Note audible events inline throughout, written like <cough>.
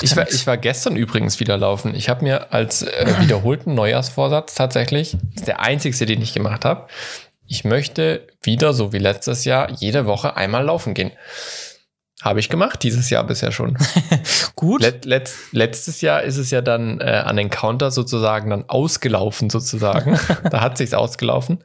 Macht Ich ja war, ich war gestern übrigens wieder laufen. Ich habe mir als äh, wiederholten Neujahrsvorsatz tatsächlich, das ist der einzigste, den ich gemacht habe, ich möchte wieder, so wie letztes Jahr, jede Woche einmal laufen gehen. Habe ich gemacht, dieses Jahr bisher schon. <laughs> Gut. Let, letzt, letztes Jahr ist es ja dann äh, an den Counter sozusagen dann ausgelaufen sozusagen. <laughs> da hat sich's ausgelaufen.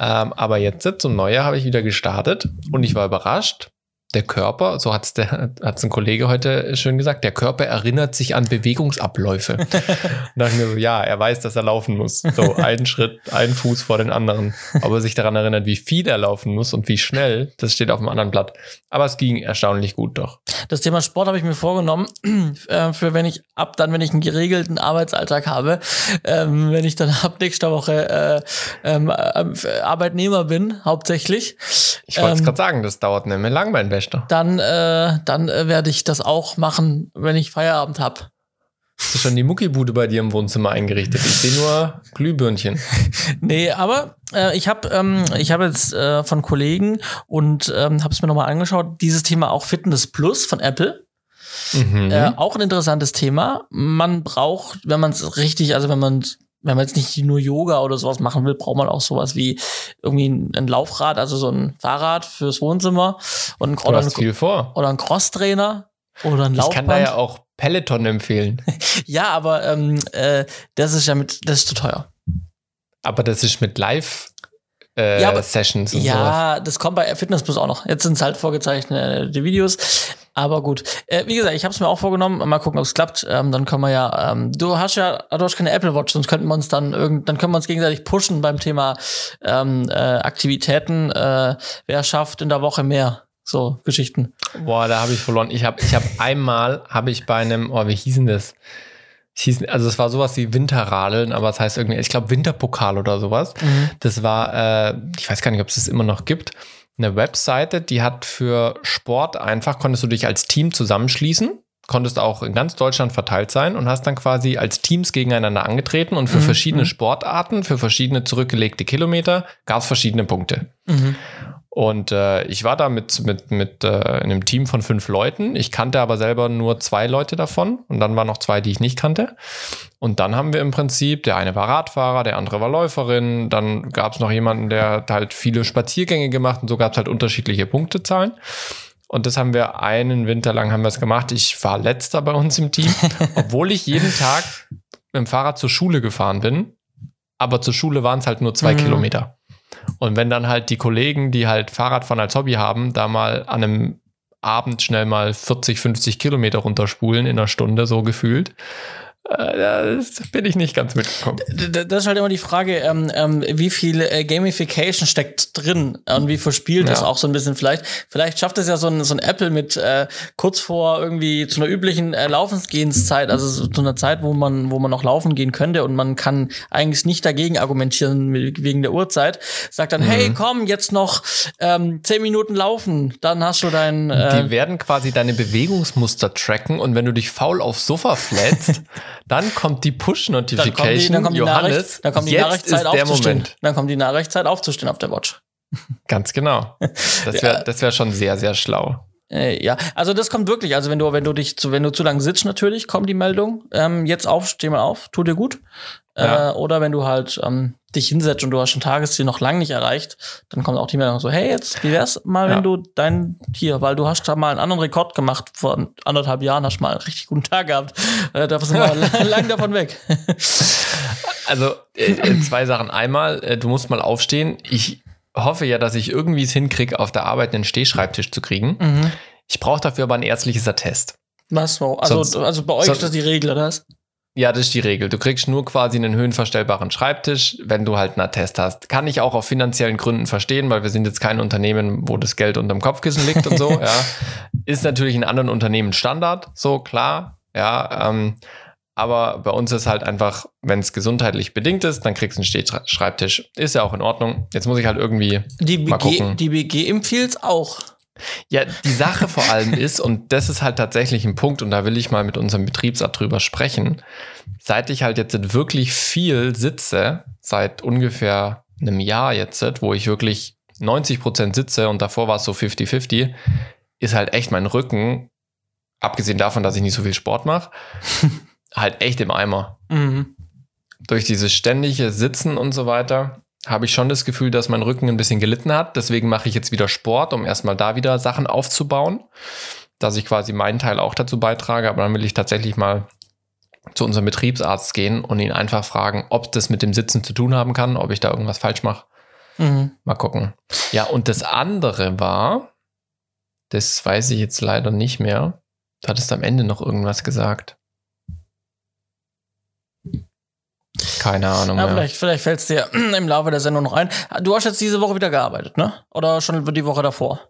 Ähm, aber jetzt zum Neujahr habe ich wieder gestartet und ich war überrascht. Der Körper, so hat's der hat's ein Kollege heute schön gesagt, der Körper erinnert sich an Bewegungsabläufe. <laughs> und dachte mir so, ja, er weiß, dass er laufen muss. So ein Schritt, ein Fuß vor den anderen. Ob er sich daran erinnert, wie viel er laufen muss und wie schnell, das steht auf einem anderen Blatt. Aber es ging erstaunlich gut doch. Das Thema Sport habe ich mir vorgenommen, äh, für wenn ich ab dann, wenn ich einen geregelten Arbeitsalltag habe, ähm, wenn ich dann ab nächster Woche äh, ähm, äh, Arbeitnehmer bin, hauptsächlich, Ich wollte es Ähm, gerade sagen, das dauert mehr lang, mein Bester. dann, äh, dann äh, werde ich das auch machen, wenn ich Feierabend habe. Hast du schon die Muckibude bei dir im Wohnzimmer eingerichtet? Ich sehe nur Glühbirnchen. <laughs> Nee, aber äh, ich habe ähm, ich habe jetzt äh, von Kollegen und ähm, habe es mir nochmal angeschaut, dieses Thema auch Fitness Plus von Apple. Mhm. Äh, auch ein interessantes Thema. Man braucht, wenn man es richtig, also wenn man wenn man jetzt nicht nur Yoga oder sowas machen will, braucht man auch sowas wie irgendwie ein, Laufrad, also so ein Fahrrad fürs Wohnzimmer und ein, oder, ein, viel vor. oder ein Crosstrainer oder ein Ich Laufband. kann da ja auch Peloton empfehlen. <laughs> ja, aber ähm, äh, das ist ja mit, das ist zu teuer. Aber das ist mit Live äh, Ja, aber- Sessions und sowas. Ja, das kommt bei Fitness Plus auch noch. Jetzt sind es halt vorgezeichnete Videos. Aber gut. Äh, wie gesagt, ich habe es mir auch vorgenommen. Mal gucken, ob es klappt. Ähm, dann können wir ja. Ähm, du hast ja, du hast keine Apple Watch, sonst könnten wir uns dann irgend, dann können wir uns gegenseitig pushen beim Thema ähm, äh, Aktivitäten. Äh, wer schafft in der Woche mehr? So Geschichten. Boah, da habe ich verloren. Ich habe ich hab einmal, habe ich bei einem, oh, wie hießen das? Hieß, also es war sowas wie Winterradeln, aber es heißt irgendwie, ich glaube Winterpokal oder sowas. Das war, äh, ich weiß gar nicht, ob es das immer noch gibt, eine Webseite, die hat für Sport einfach, konntest du dich als Team zusammenschließen, konntest auch in ganz Deutschland verteilt sein und hast dann quasi als Teams gegeneinander angetreten und für Mhm, verschiedene mhm. Sportarten, für verschiedene zurückgelegte Kilometer gab es verschiedene Punkte. Mhm. Und äh, ich war da mit, mit, mit äh, einem Team von fünf Leuten. Ich kannte aber selber nur zwei Leute davon. Und dann waren noch zwei, die ich nicht kannte. Und dann haben wir im Prinzip, der eine war Radfahrer, der andere war Läuferin. Dann gab es noch jemanden, der hat halt viele Spaziergänge gemacht und so gab es halt unterschiedliche Punktezahlen. Und das haben wir einen Winter lang haben wir es gemacht. Ich war letzter bei uns im Team, <laughs> obwohl ich jeden Tag mit dem Fahrrad zur Schule gefahren bin. Aber zur Schule waren es halt nur zwei Mhm. Kilometer. Und wenn dann halt die Kollegen, die halt Fahrradfahren als Hobby haben, da mal an einem Abend schnell mal 40, 50 Kilometer runterspulen in einer Stunde so gefühlt, das bin ich nicht ganz mitgekommen. Das ist halt immer die Frage, ähm, ähm, wie viel äh, Gamification steckt drin und wie verspielt das Ja. auch so ein bisschen vielleicht. Vielleicht schafft es ja so ein, so ein Apple mit äh, kurz vor irgendwie zu einer üblichen äh, Laufensgehenszeit, also so, zu einer Zeit, wo man, wo man noch laufen gehen könnte und man kann eigentlich nicht dagegen argumentieren mit- wegen der Uhrzeit. Sagt dann, Mhm. hey, komm, jetzt noch ähm, zehn Minuten laufen, dann hast du dein äh, Die werden quasi deine Bewegungsmuster tracken und wenn du dich faul aufs Sofa flätst, <laughs> dann kommt die Push-Notification. dann kommt die Johannes, dann kommt die jetzt Nachrichtzeit ist der aufzustehen. Moment. Dann kommt die Nachrichtzeit aufzustehen auf der Watch. Ganz genau. <laughs> Das wäre das wär schon sehr, sehr schlau. Äh, ja, also das kommt wirklich. Also wenn du, wenn du dich zu, wenn du zu lange sitzt, natürlich kommt die Meldung. Ähm, jetzt auf, steh mal auf, tut dir gut. Ja. Äh, oder wenn du halt ähm, dich hinsetzt und du hast schon Tagesziel noch lang nicht erreicht, dann kommt auch die Meldung so, hey, jetzt, wie wär's mal, Ja. wenn du dein hier, weil du hast da mal einen anderen Rekord gemacht vor anderthalb Jahren, hast mal einen richtig guten Tag gehabt. Äh, da sind wir <laughs> lang, lang davon weg. Also äh, äh, zwei Sachen. Einmal, äh, du musst mal aufstehen. Ich hoffe ja, dass ich irgendwie es hinkriege, auf der Arbeit einen Stehschreibtisch zu kriegen. mhm. Ich brauche dafür aber ein ärztliches Attest. Was so? Also, Sonst- also bei euch sonst- ist das die Regel, oder was? Ja, das ist die Regel. Du kriegst nur quasi einen höhenverstellbaren Schreibtisch, wenn du halt einen Attest hast. Kann ich auch auf finanziellen Gründen verstehen, weil wir sind jetzt kein Unternehmen, wo das Geld unterm Kopfkissen liegt und so. <laughs> ja. Ist natürlich in anderen Unternehmen Standard, so klar. Ja, ähm, aber bei uns ist halt einfach, wenn es gesundheitlich bedingt ist, dann kriegst du einen Stehschreibtisch. Ist ja auch in Ordnung. Jetzt muss ich halt irgendwie Die Mal BG, gucken. die BG empfiehlt auch. Ja, die Sache vor allem ist, und das ist halt tatsächlich ein Punkt, und da will ich mal mit unserem Betriebsrat drüber sprechen, seit ich halt jetzt wirklich viel sitze, seit ungefähr einem Jahr jetzt, wo ich wirklich 90 Prozent sitze und davor war es so 50-50, ist halt echt mein Rücken abgesehen davon, dass ich nicht so viel Sport mache, <laughs> halt echt im Eimer. Mhm. Durch dieses ständige Sitzen und so weiter habe ich schon das Gefühl, dass mein Rücken ein bisschen gelitten hat. Deswegen mache ich jetzt wieder Sport, um erstmal da wieder Sachen aufzubauen, dass ich quasi meinen Teil auch dazu beitrage. Aber dann will ich tatsächlich mal zu unserem Betriebsarzt gehen und ihn einfach fragen, ob das mit dem Sitzen zu tun haben kann, ob ich da irgendwas falsch mache. Mhm. Mal gucken. Ja, und das andere war, das weiß ich jetzt leider nicht mehr. Du hattest am Ende noch irgendwas gesagt. Keine Ahnung. Ja, vielleicht, vielleicht fällt es dir <clears throat> im Laufe der Sendung noch ein. Du hast jetzt diese Woche wieder gearbeitet, ne? Oder schon die Woche davor?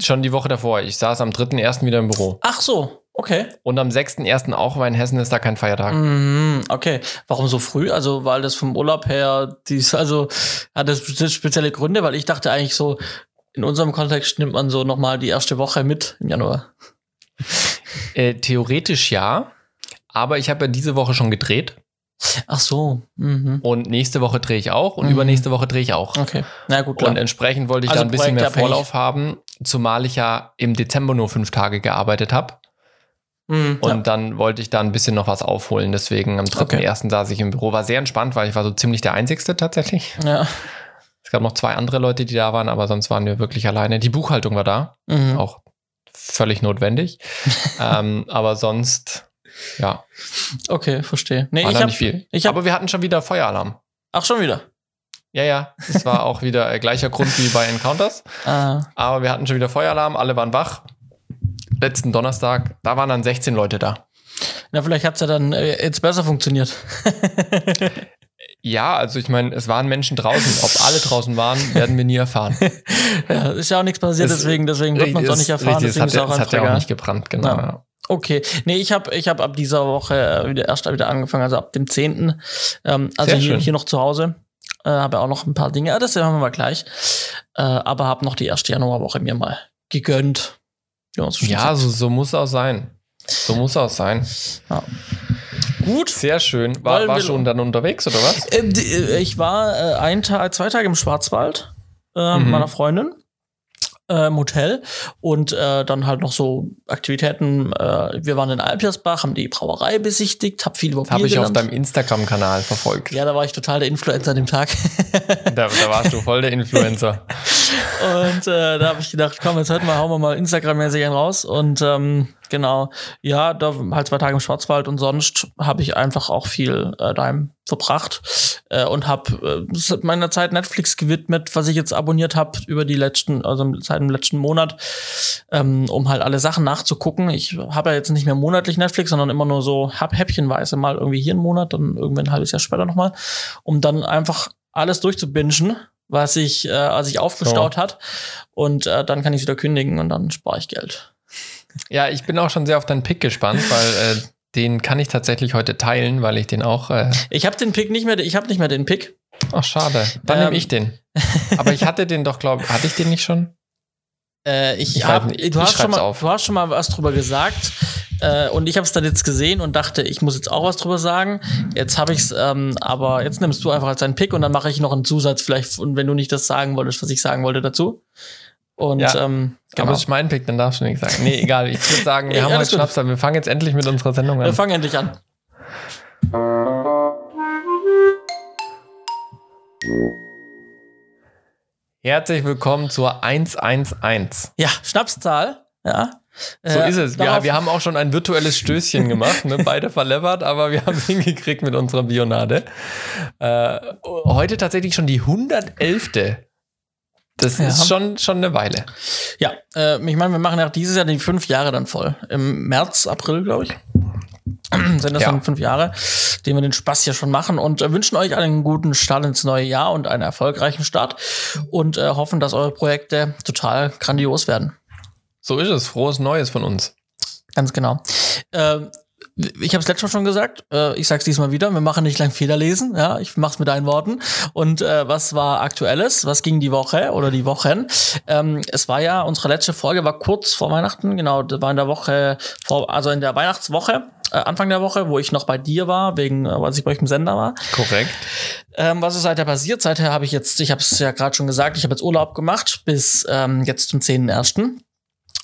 Schon die Woche davor. Ich saß am 3.1. wieder im Büro. Ach so, okay. Und am 6.1. auch, weil in Hessen ist da kein Feiertag. Mhm, okay. Warum so früh? Also, weil das vom Urlaub her, dies, also, hat das spe- spezielle Gründe? Weil ich dachte eigentlich so, in unserem Kontext nimmt man so nochmal die erste Woche mit im Januar. Äh, theoretisch ja. Aber ich habe ja diese Woche schon gedreht. Ach so. Mhm. Und nächste Woche drehe ich auch. Und Mhm. übernächste Woche drehe ich auch. Okay. Na gut, klar. Und entsprechend wollte ich Also da ein bisschen mehr. Vorlauf haben, zumal ich ja im Dezember nur fünf Tage gearbeitet habe. Mhm, Und ja. dann wollte ich da ein bisschen noch was aufholen. Deswegen am 3.1. saß ich im Büro. War sehr entspannt, weil ich war so ziemlich der Einzigste tatsächlich. ja. Es gab noch zwei andere Leute, die da waren, aber sonst waren wir wirklich alleine. Die Buchhaltung war da, Mhm. auch völlig notwendig. <laughs> ähm, aber sonst, ja, Okay, verstehe. Nee, war ich da hab, nicht viel. ich hab- aber wir hatten schon wieder Feueralarm. Ach, schon wieder. Ja, ja, es war auch wieder äh, gleicher Grund wie bei Encounters. Ah, Aber wir hatten schon wieder Feueralarm, alle waren wach. Letzten Donnerstag, da waren dann 16 Leute da. na, vielleicht hat's ja dann äh, jetzt besser funktioniert. Ja, also ich meine, es waren Menschen draußen. Ob alle draußen waren, werden wir nie erfahren. <laughs> ja, ist ja auch nichts passiert, Es- deswegen, deswegen wird man es auch nicht erfahren. Richtig, deswegen es ist hat, auch ja- es hat ja auch nicht gebrannt, genau. Ja. Ja. Okay, nee, ich habe ich hab ab dieser Woche äh, wieder erst wieder angefangen, also ab dem 10. Ähm, also hier, hier noch zu Hause. Äh, habe auch noch ein paar Dinge, ja, das machen wir mal gleich. Äh, aber habe noch die erste Januarwoche mir mal gegönnt. So Ja, so, so muss auch sein. So muss auch sein. gut. Sehr schön. War, war schon dann unterwegs oder was? Die, äh, ich war äh, ein Tag, zwei Tage im Schwarzwald äh, mit Mhm. meiner Freundin äh, im Hotel und äh, dann halt noch so Aktivitäten. Äh, wir waren in Alpiasbach, haben die Brauerei besichtigt, hab viel über Bier Habe ich auf gelernt. deinem Instagram-Kanal verfolgt. ja, da war ich total der Influencer an dem Tag. <laughs> Da, da warst du voll der Influencer. Und äh, da habe ich gedacht, komm, jetzt heute mal hauen wir mal Instagram-mäßig einen raus. Und ähm, genau, ja, da halt zwei Tage im Schwarzwald und sonst habe ich einfach auch viel äh, daheim verbracht äh, und habe äh, meiner Zeit Netflix gewidmet, was ich jetzt abonniert habe über die letzten, also seit dem letzten Monat, ähm, um halt alle Sachen nachzugucken. Ich habe ja jetzt nicht mehr monatlich Netflix, sondern immer nur so hab häppchenweise mal irgendwie hier einen Monat, dann irgendwann ein halbes Jahr später nochmal, um dann einfach alles durchzubingen, was ich, äh, als ich aufgestaut hat. Und äh, dann kann ich wieder kündigen und dann spare ich Geld. Ja, ich bin auch schon sehr auf deinen Pick gespannt, weil äh, den kann ich tatsächlich heute teilen, weil ich den auch. Äh, Ich habe den Pick nicht mehr, ich habe nicht mehr den Pick. ach, schade. Dann Ähm. nehme ich den. <laughs> Aber ich hatte den doch, glaube hatte ich den nicht schon? Äh, ich Ich hab, ich du, hast schon mal, auf. du hast schon mal was drüber gesagt. Äh, und ich habe es dann jetzt gesehen und dachte, ich muss jetzt auch was drüber sagen. Jetzt habe ich's, ähm, aber jetzt nimmst du einfach als deinen Pick und dann mache ich noch einen Zusatz vielleicht, und wenn du nicht das sagen wolltest, was ich sagen wollte dazu. Und Ja, ähm, genau. Aber es ist mein Pick, dann darfst du nichts sagen. Nee, egal. Ich würde sagen, <laughs> wir Ey, haben heute. Schnaps, wir fangen jetzt endlich mit unserer Sendung wir an. fangen endlich an. Herzlich willkommen zur 111. Ja, Schnapszahl. Ja. So Äh, ist es. Wir, wir haben auch schon ein virtuelles Stößchen gemacht, ne? beide verlevert, aber wir haben es <laughs> hingekriegt mit unserer Bionade. Äh, heute tatsächlich schon die 111. Das Ja. ist schon, schon eine Weile. Ja, äh, ich meine, wir machen ja dieses Jahr die fünf Jahre dann voll. Im März, April, glaube ich. <clears throat> Sind das Ja. dann fünf Jahre, den wir den Spaß hier schon machen und äh, wünschen euch einen guten Start ins neue Jahr und einen erfolgreichen Start und äh, hoffen, dass eure Projekte total grandios werden. So ist es. Frohes Neues von uns. Ganz genau. Ähm, ich habe es letztes Mal schon gesagt, äh, ich sag's diesmal wieder, wir machen nicht lang Federlesen, ja, ich mach's mit deinen Worten. Und äh, was war aktuelles? Was ging die Woche oder die Wochen? Ähm, es war ja, unsere letzte Folge war kurz vor Weihnachten, genau, das war in der Woche, vor, also in der Weihnachtswoche, äh, Anfang der Woche, wo ich noch bei dir war, wegen, äh, als ich bei euch im Sender war. Korrekt. Ähm, was ist seither passiert? Seither habe ich jetzt, ich habe es ja gerade schon gesagt, ich habe jetzt Urlaub gemacht bis ähm, jetzt zum 10.1.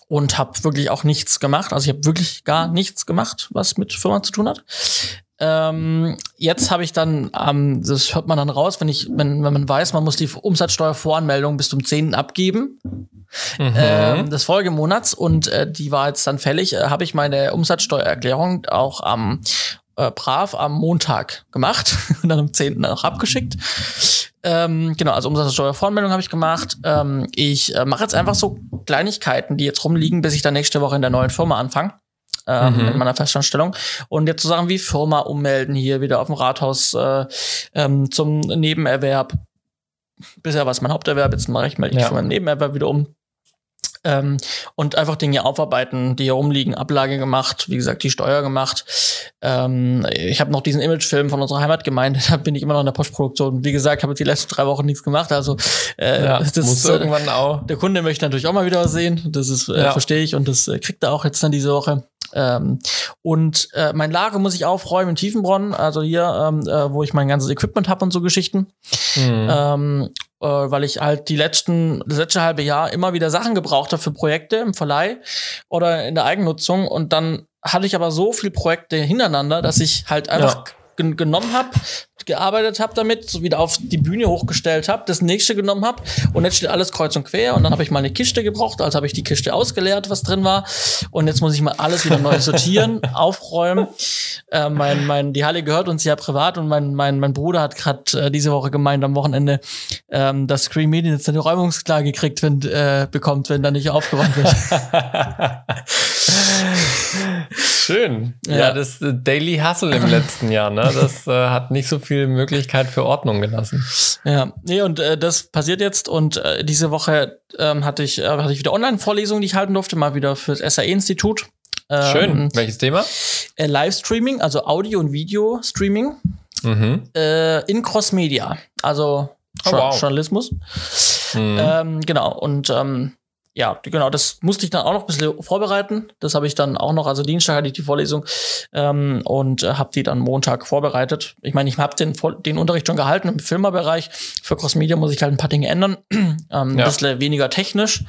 und habe wirklich auch nichts gemacht. Also ich habe wirklich gar nichts gemacht, was mit Firma zu tun hat. Ähm, jetzt habe ich dann, ähm, das hört man dann raus, wenn ich, wenn, wenn man weiß, man muss die Umsatzsteuervoranmeldung bis zum 10. abgeben mhm. ähm, des Folgemonats und äh, die war jetzt dann fällig, äh, habe ich meine Umsatzsteuererklärung auch am äh, brav am Montag gemacht <laughs> und dann am 10. auch abgeschickt. Ähm, genau, also Umsatzsteuervoranmeldung habe ich gemacht. Ähm, ich äh, mache jetzt einfach so Kleinigkeiten, die jetzt rumliegen, bis ich dann nächste Woche in der neuen Firma anfange ähm, mhm. in meiner Festanstellung. Und jetzt so Sachen wie Firma ummelden hier wieder auf dem Rathaus äh, ähm, zum Nebenerwerb. Bisher war es mein Haupterwerb, jetzt mache ich, melde ich ja. von meinem Nebenerwerb wieder um. Ähm, und einfach Dinge aufarbeiten, die hier rumliegen, Ablage gemacht, wie gesagt, die Steuer gemacht. Ähm, ich habe noch diesen Imagefilm von unserer Heimatgemeinde, <laughs> da bin ich immer noch in der Postproduktion. Wie gesagt, habe jetzt die letzten drei Wochen nichts gemacht. Also äh, ja, das muss irgendwann auch. Der Kunde möchte natürlich auch mal wieder was sehen. Das ist äh, ja. verstehe ich und das äh, kriegt er auch jetzt dann diese Woche. Ähm, und äh, mein Lager muss ich aufräumen in Tiefenbronn, also hier, ähm, äh, wo ich mein ganzes Equipment habe und so Geschichten. Mhm. Ähm, äh, weil ich halt die letzten, das letzte halbe Jahr immer wieder Sachen gebraucht habe für Projekte im Verleih oder in der Eigennutzung. Und dann hatte ich aber so viele Projekte hintereinander, dass ich halt einfach ja genommen habe, gearbeitet habe damit, so wieder auf die Bühne hochgestellt habe, das nächste genommen habe und jetzt steht alles kreuz und quer und dann habe ich mal eine Kiste gebraucht, also habe ich die Kiste ausgeleert, was drin war und jetzt muss ich mal alles wieder neu sortieren, <laughs> aufräumen. Äh, mein, mein, die Halle gehört uns ja privat und mein, mein, mein Bruder hat gerade äh, diese Woche gemeint am Wochenende, ähm, dass Screen Media jetzt eine Räumungsklage kriegt, wenn, äh, bekommt, wenn da nicht aufgeräumt wird. <laughs> Schön. Ja, ja das äh, Daily Hustle im letzten Jahr, ne? Das äh, hat nicht so viel Möglichkeit für Ordnung gelassen. Ja, nee, und äh, das passiert jetzt und äh, diese Woche ähm, hatte ich äh, hatte ich wieder Online-Vorlesungen, die ich halten durfte, mal wieder fürs SAE-Institut. Ähm, Schön. Welches Thema? Äh, Livestreaming, also Audio- und Video-Streaming mhm. äh, in Cross-Media, also oh, wow. Journalismus. Mhm. Ähm, genau, und ähm, ja, genau, das musste ich dann auch noch ein bisschen vorbereiten. Das habe ich dann auch noch, also Dienstag hatte ich die Vorlesung ähm, und äh, habe die dann Montag vorbereitet. Ich meine, ich habe den, den Unterricht schon gehalten im Filmerbereich. Für Cross Media muss ich halt ein paar Dinge ändern. <clears throat> ähm, ja. Ein bisschen weniger technisch.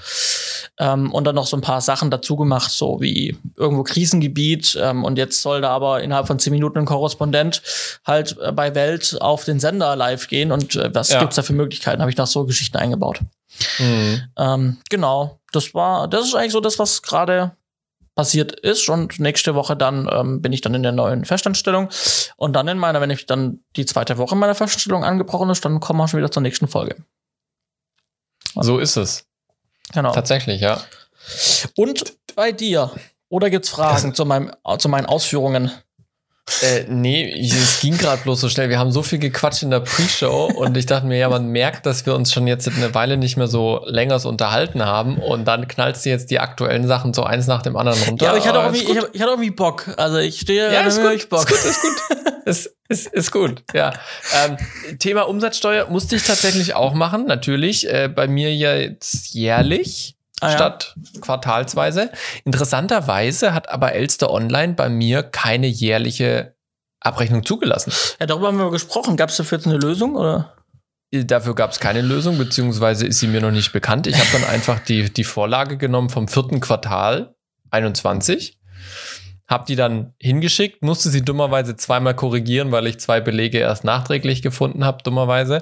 Ähm, und dann noch so ein paar Sachen dazu gemacht, so wie irgendwo Krisengebiet. Ähm, und jetzt soll da aber innerhalb von zehn Minuten ein Korrespondent halt äh, bei Welt auf den Sender live gehen. Und äh, was ja. gibt's da für Möglichkeiten? Habe ich noch so Geschichten eingebaut. Mhm. Ähm, genau, das war, das ist eigentlich so das, was gerade passiert ist. Und nächste Woche dann ähm, bin ich dann in der neuen Festanstellung. Und dann in meiner, wenn ich dann die zweite Woche meiner Festanstellung angebrochen ist, dann kommen wir schon wieder zur nächsten Folge. So ist es. Genau. Tatsächlich, ja. Und bei dir? Oder gibt's Fragen zu, meinem, zu meinen Ausführungen? Äh, nee, es ging gerade bloß so schnell. Wir haben so viel gequatscht in der Pre-Show und ich dachte mir, ja, man merkt, dass wir uns schon jetzt eine Weile nicht mehr so länger so unterhalten haben und dann knallst du jetzt die aktuellen Sachen so eins nach dem anderen runter. Ja, aber ich hatte, auch irgendwie, ich, ich hatte irgendwie Bock. Also ich stehe ja, ist gut, Bock. Ist gut, ist gut. ist, ist, ist gut, ja. Ähm, Thema Umsatzsteuer musste ich tatsächlich auch machen, natürlich. Äh, bei mir jetzt jährlich ah, statt ja. quartalsweise. Interessanterweise hat aber Elster Online bei mir keine jährliche Abrechnung zugelassen. Ja, darüber haben wir gesprochen. Gab es dafür jetzt eine Lösung oder? Dafür gab es keine Lösung, beziehungsweise ist sie mir noch nicht bekannt. Ich habe dann einfach die, die Vorlage genommen vom vierten Quartal 21, habe die dann hingeschickt, musste sie dummerweise zweimal korrigieren, weil ich zwei Belege erst nachträglich gefunden habe, dummerweise.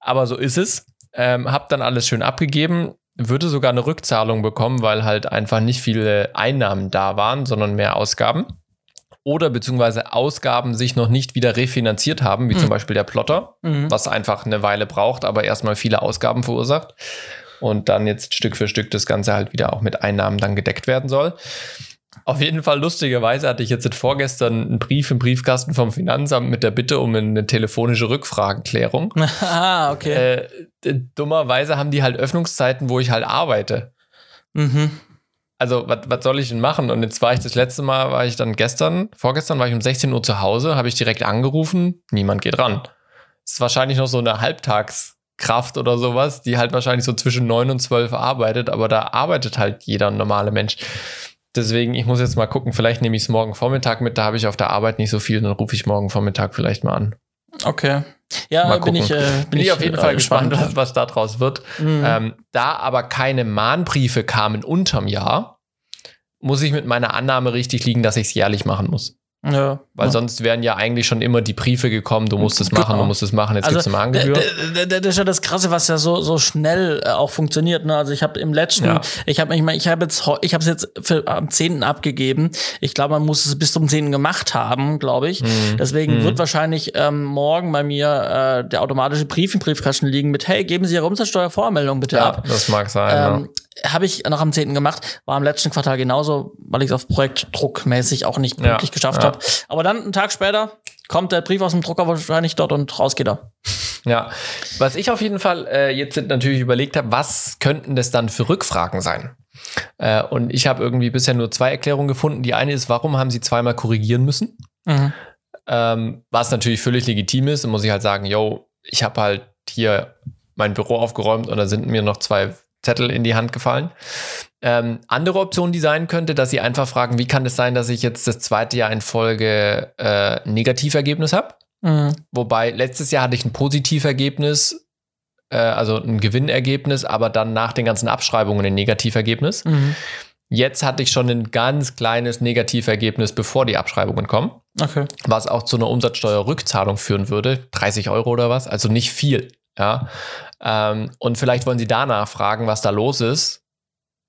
Aber so ist es. Ähm, habe dann alles schön abgegeben, würde sogar eine Rückzahlung bekommen, weil halt einfach nicht viele Einnahmen da waren, sondern mehr Ausgaben. Oder beziehungsweise Ausgaben sich noch nicht wieder refinanziert haben, wie mhm. zum Beispiel der Plotter, mhm. was einfach eine Weile braucht, aber erstmal viele Ausgaben verursacht. Und dann jetzt Stück für Stück das Ganze halt wieder auch mit Einnahmen dann gedeckt werden soll. Auf jeden Fall, lustigerweise hatte ich jetzt vorgestern einen Brief im Briefkasten vom Finanzamt mit der Bitte um eine telefonische Rückfragenklärung. <laughs> ah, okay. Äh, dummerweise haben die halt Öffnungszeiten, wo ich halt arbeite. Mhm. Also, was soll ich denn machen? Und jetzt war ich das letzte Mal, war ich dann gestern, vorgestern war ich um 16 Uhr zu Hause, habe ich direkt angerufen, niemand geht ran. Ist wahrscheinlich noch so eine Halbtagskraft oder sowas, die halt wahrscheinlich so zwischen 9 und 12 arbeitet, aber da arbeitet halt jeder normale Mensch. Deswegen, ich muss jetzt mal gucken, vielleicht nehme ich es morgen Vormittag mit, da habe ich auf der Arbeit nicht so viel, dann rufe ich morgen Vormittag vielleicht mal an. Okay. Ja, mal bin ich, äh, bin, bin ich, auf jeden äh, Fall gespannt, gespannt was, was da draus wird. Mhm. Ähm, da aber keine Mahnbriefe kamen unterm Jahr, muss ich mit meiner Annahme richtig liegen, dass ich es jährlich machen muss. Ja. Weil ja. sonst wären ja eigentlich schon immer die Briefe gekommen, du musst es machen, Genau. du musst es machen, jetzt Also, gibt's eine Magengebühr. d- d- d- Das ist ja das Krasse, was ja so, so schnell äh, auch funktioniert. Ne? Also ich habe im letzten, Ja. ich habe ich, mein, ich habe jetzt, ich habe es jetzt für, am 10. abgegeben. Ich glaube, man muss es bis zum 10. gemacht haben, glaube ich. Mhm. Deswegen Mhm. wird wahrscheinlich ähm, morgen bei mir äh, der automatische Brief im Briefkasten liegen mit, hey, geben Sie Ihre Umsatzsteuervoranmeldung bitte ab. das mag sein. Ähm, habe ich noch am 10. gemacht, war im letzten Quartal genauso, weil ich es auf Projektdruckmäßig auch nicht Ja, pünktlich geschafft ja. habe. Aber dann, einen Tag später, kommt der Brief aus dem Drucker wahrscheinlich dort und raus geht er. Ja, was ich auf jeden Fall äh, jetzt natürlich überlegt habe, was könnten das dann für Rückfragen sein? Äh, und ich habe irgendwie bisher nur zwei Erklärungen gefunden. Die eine ist, warum haben sie zweimal korrigieren müssen? Mhm. Ähm, was natürlich völlig legitim ist, dann muss ich halt sagen, yo, ich habe halt hier mein Büro aufgeräumt und da sind mir noch zwei Zettel in die Hand gefallen. Ähm, andere Option, die sein könnte, dass sie einfach fragen, wie kann es sein, dass ich jetzt das zweite Jahr in Folge äh, ein Negativergebnis habe? Mhm. Wobei letztes Jahr hatte ich ein Positivergebnis, äh, also ein Gewinnergebnis, aber dann nach den ganzen Abschreibungen ein Negativergebnis. Mhm. Jetzt hatte ich schon ein ganz kleines Negativergebnis, bevor die Abschreibungen kommen, Okay. was auch zu einer Umsatzsteuerrückzahlung führen würde, 30 Euro oder was, also nicht viel. Ja, ähm, und vielleicht wollen Sie danach fragen, was da los ist,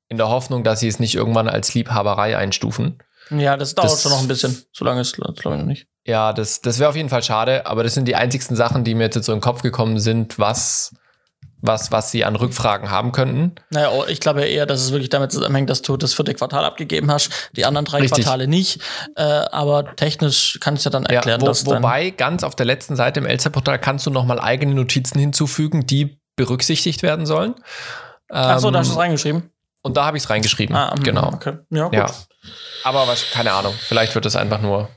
in der Hoffnung, dass Sie es nicht irgendwann als Liebhaberei einstufen. Ja, das dauert Das- schon noch ein bisschen. So lange ist es, glaube ich, noch nicht. Ja, das, das wäre auf jeden Fall schade, aber das sind die einzigsten Sachen, die mir jetzt so in den Kopf gekommen sind, was, was, was sie an Rückfragen haben könnten. Naja, oh, ich glaube ja eher, dass es wirklich damit zusammenhängt, dass du das vierte Quartal abgegeben hast, die anderen drei Richtig. Quartale nicht. Äh, aber technisch kannst du ja dann erklären, wo, dass dann wobei, ganz auf der letzten Seite im Elster-Portal kannst du nochmal eigene Notizen hinzufügen, die berücksichtigt werden sollen. Ach so, da hast du Ähm, es reingeschrieben. Und da habe ich es reingeschrieben. Ah, mhm, genau. Okay. Ja, gut. Ja. Aber was, keine Ahnung, vielleicht wird es einfach nur.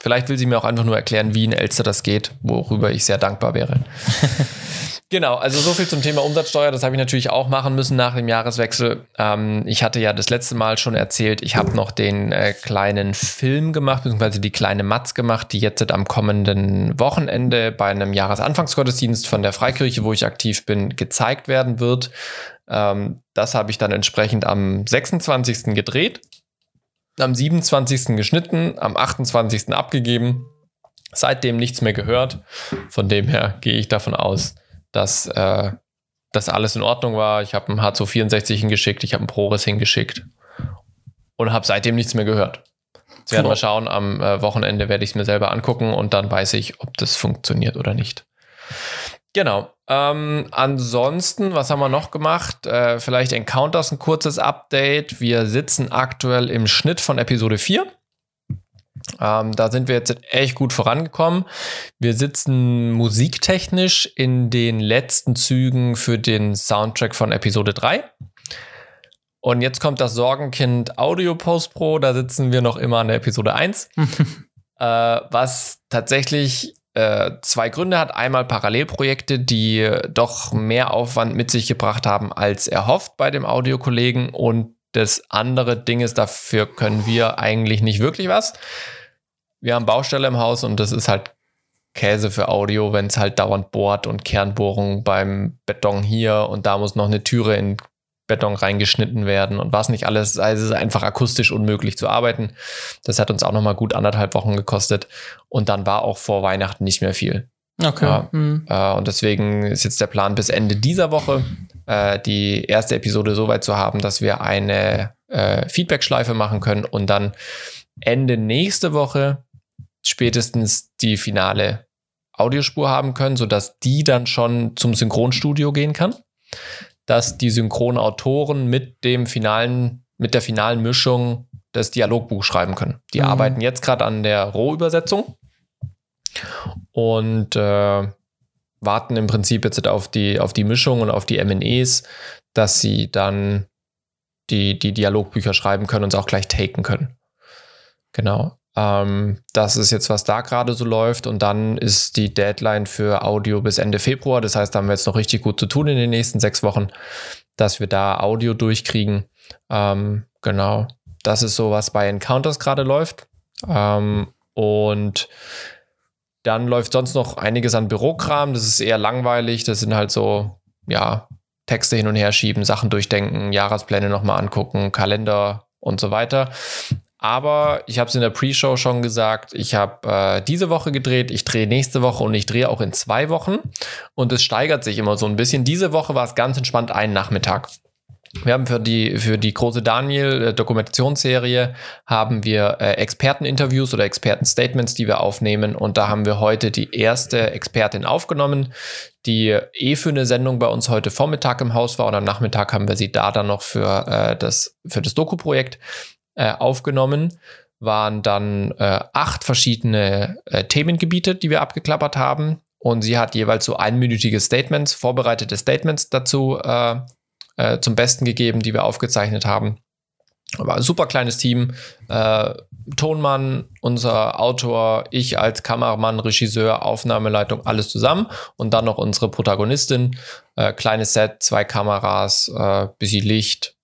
Vielleicht will sie mir auch einfach nur erklären, wie in Elster das geht, worüber ich sehr dankbar wäre. <laughs> genau, also so viel zum Thema Umsatzsteuer. Das habe ich natürlich auch machen müssen nach dem Jahreswechsel. Ähm, ich hatte ja das letzte Mal schon erzählt, ich habe noch den äh, kleinen Film gemacht, beziehungsweise die kleine Matz gemacht, die jetzt am kommenden Wochenende bei einem Jahresanfangsgottesdienst von der Freikirche, wo ich aktiv bin, gezeigt werden wird. Ähm, das habe ich dann entsprechend am 26. gedreht, am 27. geschnitten, am 28. abgegeben. Seitdem nichts mehr gehört. Von dem her gehe ich davon aus, dass äh, das alles in Ordnung war. Ich habe einen H264 hingeschickt, ich habe einen ProRes hingeschickt und habe seitdem nichts mehr gehört. Jetzt werden wir schauen, am äh, Wochenende werde ich es mir selber angucken und dann weiß ich, ob das funktioniert oder nicht. Genau. Ähm, ansonsten, was haben wir noch gemacht? Äh, vielleicht Encounters ein kurzes Update. Wir sitzen aktuell im Schnitt von Episode 4. Ähm, da sind wir jetzt echt gut vorangekommen. Wir sitzen musiktechnisch in den letzten Zügen für den Soundtrack von Episode 3. Und jetzt kommt das Sorgenkind Audio Post Pro. Da sitzen wir noch immer an der Episode 1 <laughs> äh, was tatsächlich äh, zwei Gründe hat. Einmal Parallelprojekte, die doch mehr Aufwand mit sich gebracht haben als erhofft bei dem Audiokollegen. Und das andere Ding ist, dafür können wir eigentlich nicht wirklich was. Wir haben Baustelle im Haus und das ist halt Käse für Audio, wenn es halt dauernd bohrt und Kernbohrung beim Beton hier und da muss noch eine Türe in Beton reingeschnitten werden und was nicht alles. Also es ist einfach akustisch unmöglich zu arbeiten. Das hat uns auch noch mal gut anderthalb Wochen gekostet und dann war auch vor Weihnachten nicht mehr viel. Okay. Ja. Mhm. Äh, und deswegen ist jetzt der Plan bis Ende dieser Woche äh, die erste Episode so weit zu haben, dass wir eine äh, Feedback-Schleife machen können und dann Ende nächste Woche spätestens die finale Audiospur haben können, sodass die dann schon zum Synchronstudio gehen kann. Dass die Synchronautoren mit dem finalen, mit der finalen Mischung das Dialogbuch schreiben können. Die Mhm. arbeiten jetzt gerade an der Rohübersetzung und äh, warten im Prinzip jetzt auf die, auf die Mischung und auf die MNEs, dass sie dann die, die Dialogbücher schreiben können und es auch gleich taken können. Genau. Ähm, das ist jetzt, was da gerade so läuft. Und dann ist die Deadline für Audio bis Ende Februar. Das heißt, da haben wir jetzt noch richtig gut zu tun in den nächsten sechs Wochen, dass wir da Audio durchkriegen. Ähm, genau. Das ist so, was bei Encounters gerade läuft. Ähm, und dann läuft sonst noch einiges an Bürokram. Das ist eher langweilig. Das sind halt so, ja, Texte hin und her schieben, Sachen durchdenken, Jahrespläne nochmal angucken, Kalender und so weiter. Aber ich habe es in der Pre-Show schon gesagt, ich habe äh, diese Woche gedreht, ich drehe nächste Woche und ich drehe auch in zwei Wochen. Und es steigert sich immer so ein bisschen. Diese Woche war es ganz entspannt einen Nachmittag. Wir haben für die, für die große Daniel-Dokumentationsserie haben wir äh, Experteninterviews oder Expertenstatements, die wir aufnehmen. Und da haben wir heute die erste Expertin aufgenommen, die eh für eine Sendung bei uns heute Vormittag im Haus war. Und am Nachmittag haben wir sie da dann noch für, äh, das, für das Doku-Projekt äh, aufgenommen. Waren dann äh, acht verschiedene äh, Themengebiete, die wir abgeklappert haben. Und sie hat jeweils so einminütige Statements, vorbereitete Statements dazu äh, äh, zum Besten gegeben, die wir aufgezeichnet haben. Aber ein super kleines Team. Äh, Tonmann, unser Autor, ich als Kameramann, Regisseur, Aufnahmeleitung, alles zusammen. Und dann noch unsere Protagonistin. Äh, kleines Set, zwei Kameras, äh, bisschen Licht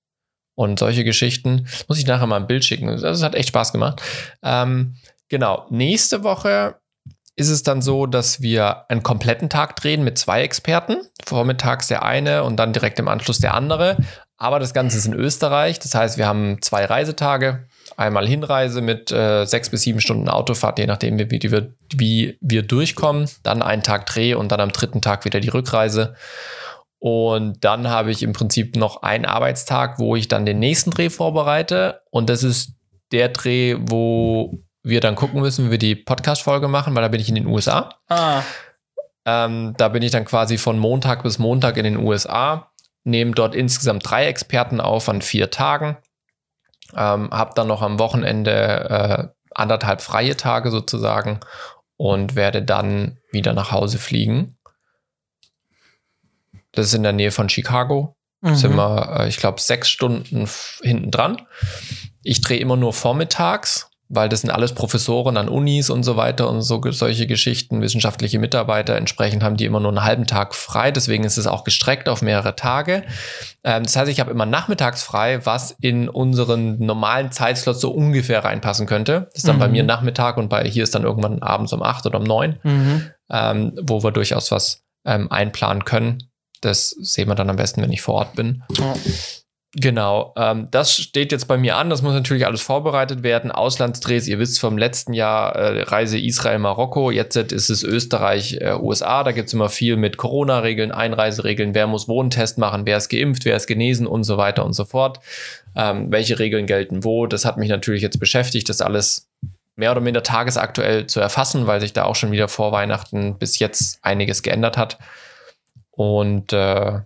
und solche Geschichten. Muss ich nachher mal ein Bild schicken. Das hat echt Spaß gemacht. Ähm, genau. Nächste Woche ist es dann so, dass wir einen kompletten Tag drehen mit zwei Experten. Vormittags der eine und dann direkt im Anschluss der andere. Aber das Ganze ist in Österreich. Das heißt, wir haben zwei Reisetage. Einmal Hinreise mit äh, sechs bis sieben Stunden Autofahrt, je nachdem, wie, wie, wir, wie wir durchkommen. Dann einen Tag Dreh und dann am dritten Tag wieder die Rückreise. Und dann habe ich im Prinzip noch einen Arbeitstag, wo ich dann den nächsten Dreh vorbereite. Und das ist der Dreh, wo wir dann gucken müssen, wie wir die Podcast-Folge machen, weil da bin ich in den USA. Ah. Ähm, da bin ich dann quasi von Montag bis Montag in den USA, nehme dort insgesamt drei Experten auf an vier Tagen, ähm, habe dann noch am Wochenende äh, anderthalb freie Tage sozusagen und werde dann wieder nach Hause fliegen. Das ist in der Nähe von Chicago. Mhm. Sind wir, äh, ich glaube, sechs Stunden hinten dran. Ich drehe immer nur vormittags, weil das sind alles Professoren an Unis und so weiter und so solche Geschichten, wissenschaftliche Mitarbeiter. Entsprechend haben die immer nur einen halben Tag frei, deswegen ist es auch gestreckt auf mehrere Tage. Ähm, das heißt, ich habe immer nachmittags frei, was in unseren normalen Zeitslots so ungefähr reinpassen könnte. Das ist dann mhm. bei mir Nachmittag und bei hier ist dann irgendwann abends um acht oder um neun, mhm. ähm, wo wir durchaus was ähm, einplanen können. Das sehen wir dann am besten, wenn ich vor Ort bin. Ja. Genau, ähm, das steht jetzt bei mir an. Das muss natürlich alles vorbereitet werden. Auslandsdrehs, ihr wisst vom letzten Jahr äh, Reise Israel-Marokko. Jetzt ist es Österreich, äh. Da gibt es immer viel mit Corona-Regeln, Einreiseregeln. Wer muss Wohntest machen? Wer ist geimpft? Wer ist genesen? Und so weiter und so fort. Ähm, welche Regeln gelten wo? Das hat mich natürlich jetzt beschäftigt, das alles mehr oder minder tagesaktuell zu erfassen, weil sich da auch schon wieder vor Weihnachten bis jetzt einiges geändert hat. Und äh,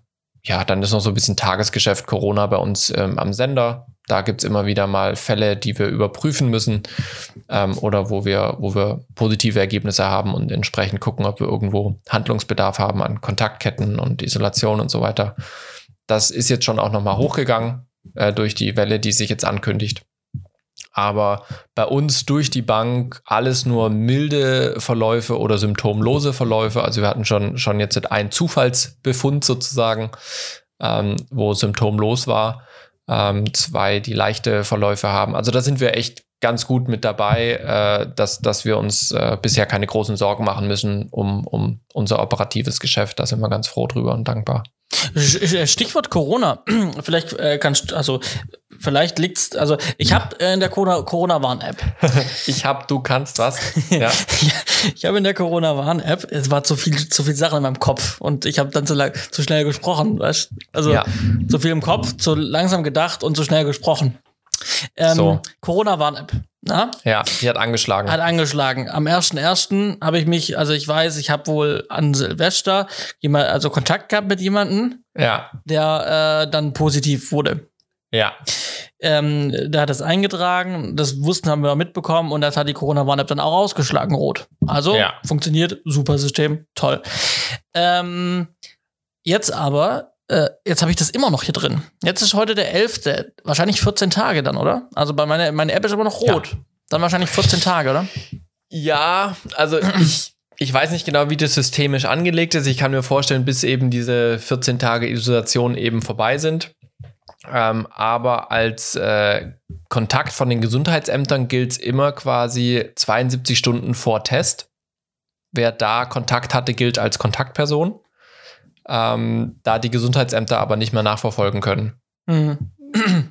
ja, dann ist noch so ein bisschen Tagesgeschäft Corona bei uns ähm, am Sender. Da gibt es immer wieder mal Fälle, die wir überprüfen müssen ähm, oder wo wir, wo wir positive Ergebnisse haben und entsprechend gucken, ob wir irgendwo Handlungsbedarf haben an Kontaktketten und Isolation und so weiter. Das ist jetzt schon auch nochmal hochgegangen äh, durch die Welle, die sich jetzt ankündigt. Aber bei uns durch die Bank alles nur milde Verläufe oder symptomlose Verläufe. Also wir hatten schon, schon jetzt einen Zufallsbefund sozusagen, ähm, wo symptomlos war. Ähm, zwei, die leichte Verläufe haben. Also da sind wir echt ganz gut mit dabei, äh, dass, dass wir uns äh, bisher keine großen Sorgen machen müssen um, um unser operatives Geschäft. Da sind wir ganz froh drüber und dankbar. Stichwort Corona. <clears throat> Vielleicht äh, kannst also vielleicht liegt's also ich habe äh, in der Corona Warn App. <laughs> ich habe du kannst was? Ja. <laughs> ich habe in der Corona Warn App, es war zu viel zu viel Sachen in meinem Kopf und ich habe dann zu, lang, zu schnell gesprochen, weißt? Also ja. zu viel im Kopf, zu langsam gedacht und zu schnell gesprochen. Ähm, so. Corona Warn App. Na? Ja, die hat angeschlagen. Hat angeschlagen. Am 1.1. habe ich mich, also ich weiß, ich habe wohl an Silvester jemand, also Kontakt gehabt mit jemandem, ja. der äh, dann positiv wurde. Ja. Ähm, der hat das eingetragen, das wussten, haben wir mitbekommen und das hat die Corona-Warn-App dann auch ausgeschlagen, rot. Also ja. funktioniert, super System, toll. Ähm, jetzt aber äh, jetzt habe ich das immer noch hier drin. Jetzt ist heute der 11. Wahrscheinlich 14 Tage dann, oder? Also bei meiner meine App ist aber noch rot. Ja. Dann wahrscheinlich 14 Tage, oder? Ja, also ich, ich weiß nicht genau, wie das systemisch angelegt ist. Ich kann mir vorstellen, bis eben diese 14 Tage Isolation eben vorbei sind. Ähm, aber als äh, Kontakt von den Gesundheitsämtern gilt es immer quasi 72 Stunden vor Test. Wer da Kontakt hatte, gilt als Kontaktperson ähm, da die Gesundheitsämter aber nicht mehr nachverfolgen können. Mhm.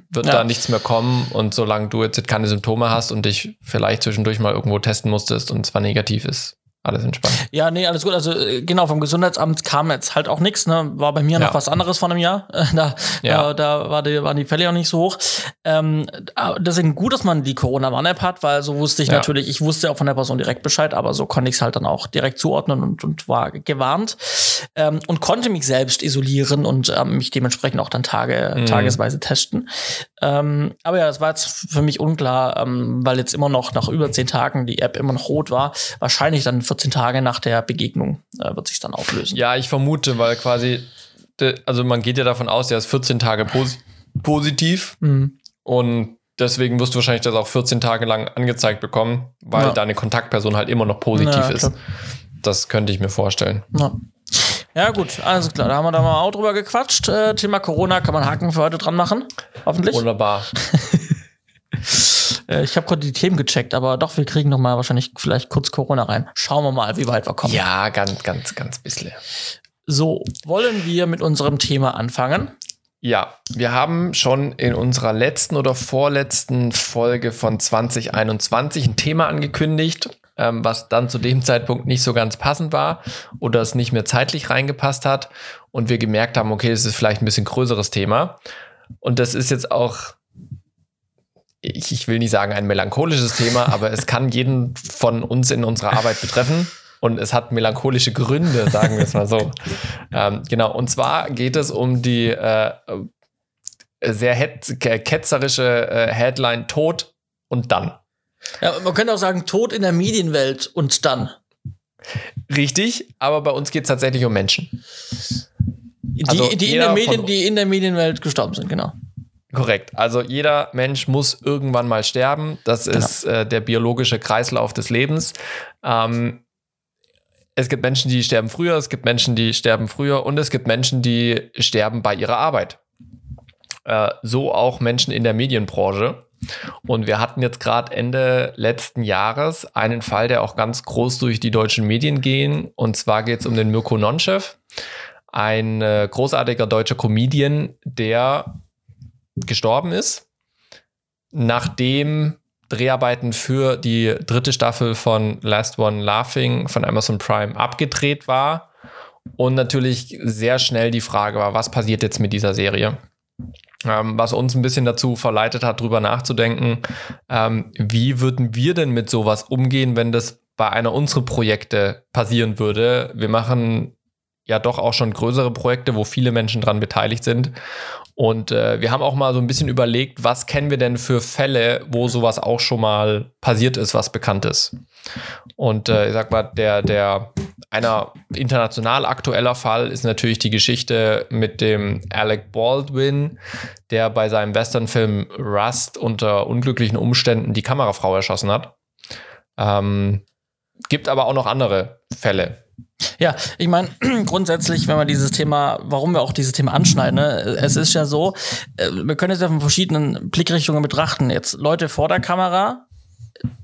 wird Ja. da nichts mehr kommen. Und solange du jetzt keine Symptome hast und dich vielleicht zwischendurch mal irgendwo testen musstest und zwar negativ ist, alles entspannt. Ja, nee, alles gut. Also äh, genau, vom Gesundheitsamt kam jetzt halt auch nichts. Ne? War bei mir noch Ja. was anderes vor einem Jahr. <laughs> Äh, Da, Ja. da, da war die, waren die Fälle auch nicht so hoch. Ähm, aber deswegen gut, dass man die Corona-Warn-App hat, weil so wusste ich Ja. natürlich, ich wusste auch von der Person direkt Bescheid, aber so konnte ich es halt dann auch direkt zuordnen und, und war gewarnt. Ähm, und konnte mich selbst isolieren und ähm, mich dementsprechend auch dann Tage, Mhm. tagesweise testen. Ähm, aber ja, das war jetzt für mich unklar, ähm, weil jetzt immer noch nach über zehn Tagen die App immer noch rot war. Wahrscheinlich dann 14 Tage nach der Begegnung äh, wird sich dann auflösen. Ja, ich vermute, weil quasi, also man geht ja davon aus, er ist 14 Tage pos positiv Mhm. und deswegen wirst du wahrscheinlich das auch 14 Tage lang angezeigt bekommen, weil Ja. deine Kontaktperson halt immer noch positiv Ja, ist. Das könnte ich mir vorstellen. Ja. ja, gut, alles klar. Da haben wir da mal auch drüber gequatscht. Äh, Thema Corona kann man Haken für heute dran machen. Hoffentlich. Wunderbar. <laughs> Äh, ich habe gerade die Themen gecheckt, aber doch, wir kriegen noch mal wahrscheinlich vielleicht kurz Corona rein. Schauen wir mal, wie weit wir kommen. Ja, ganz, ganz, ganz bisschen. So, wollen wir mit unserem Thema anfangen? Ja, wir haben schon in unserer letzten oder vorletzten Folge von 2021 ein Thema angekündigt, ähm, was dann zu dem Zeitpunkt nicht so ganz passend war oder es nicht mehr zeitlich reingepasst hat und wir gemerkt haben, okay, es ist vielleicht ein bisschen größeres Thema. Und das ist jetzt auch, ich, ich will nicht sagen ein melancholisches Thema, aber es kann jeden von uns in unserer Arbeit betreffen. Und es hat melancholische Gründe, sagen wir es mal so. <laughs> ähm, genau, und zwar geht es um die äh, sehr ketzerische äh, Headline Tod und dann. Ja, man könnte auch sagen, Tod in der Medienwelt und dann. Richtig, aber bei uns geht es tatsächlich um Menschen. Die, Also die, in Medien, die in der Medienwelt gestorben sind, genau. Korrekt. Also jeder Mensch muss irgendwann mal sterben. Das ist äh, der biologische Kreislauf des Lebens. Ähm, es gibt Menschen, die sterben früher, es gibt Menschen, die sterben früher und es gibt Menschen, die sterben bei ihrer Arbeit. Äh, so auch Menschen in der Medienbranche. Und wir hatten jetzt gerade Ende letzten Jahres einen Fall, der auch ganz groß durch die deutschen Medien ging. Und zwar geht es um den Mirko Nonchev, ein äh, großartiger deutscher Comedian, der gestorben ist, nachdem Dreharbeiten für die dritte Staffel von Last One Laughing von Amazon Prime abgedreht war und natürlich sehr schnell die Frage war, was passiert jetzt mit dieser Serie? Ähm, was uns ein bisschen dazu verleitet hat, drüber nachzudenken, ähm, wie würden wir denn mit sowas umgehen, wenn das bei einer unserer Projekte passieren würde? Wir machen ja doch auch schon größere Projekte, wo viele Menschen dran beteiligt sind. Und äh, wir haben auch mal so ein bisschen überlegt, was kennen wir denn für Fälle, wo sowas auch schon mal passiert ist, was bekannt ist. Und äh, ich sag mal, der, der einer international aktueller Fall ist natürlich die Geschichte mit dem Alec Baldwin, der bei seinem Westernfilm Rust unter unglücklichen Umständen die Kamerafrau erschossen hat. Ähm, gibt aber auch noch andere Fälle. Ja, ich meine, <clears throat> grundsätzlich, wenn wir dieses Thema, warum wir auch dieses Thema anschneiden, ne, es ist ja so, äh, wir können es ja von verschiedenen Blickrichtungen betrachten. Jetzt Leute vor der Kamera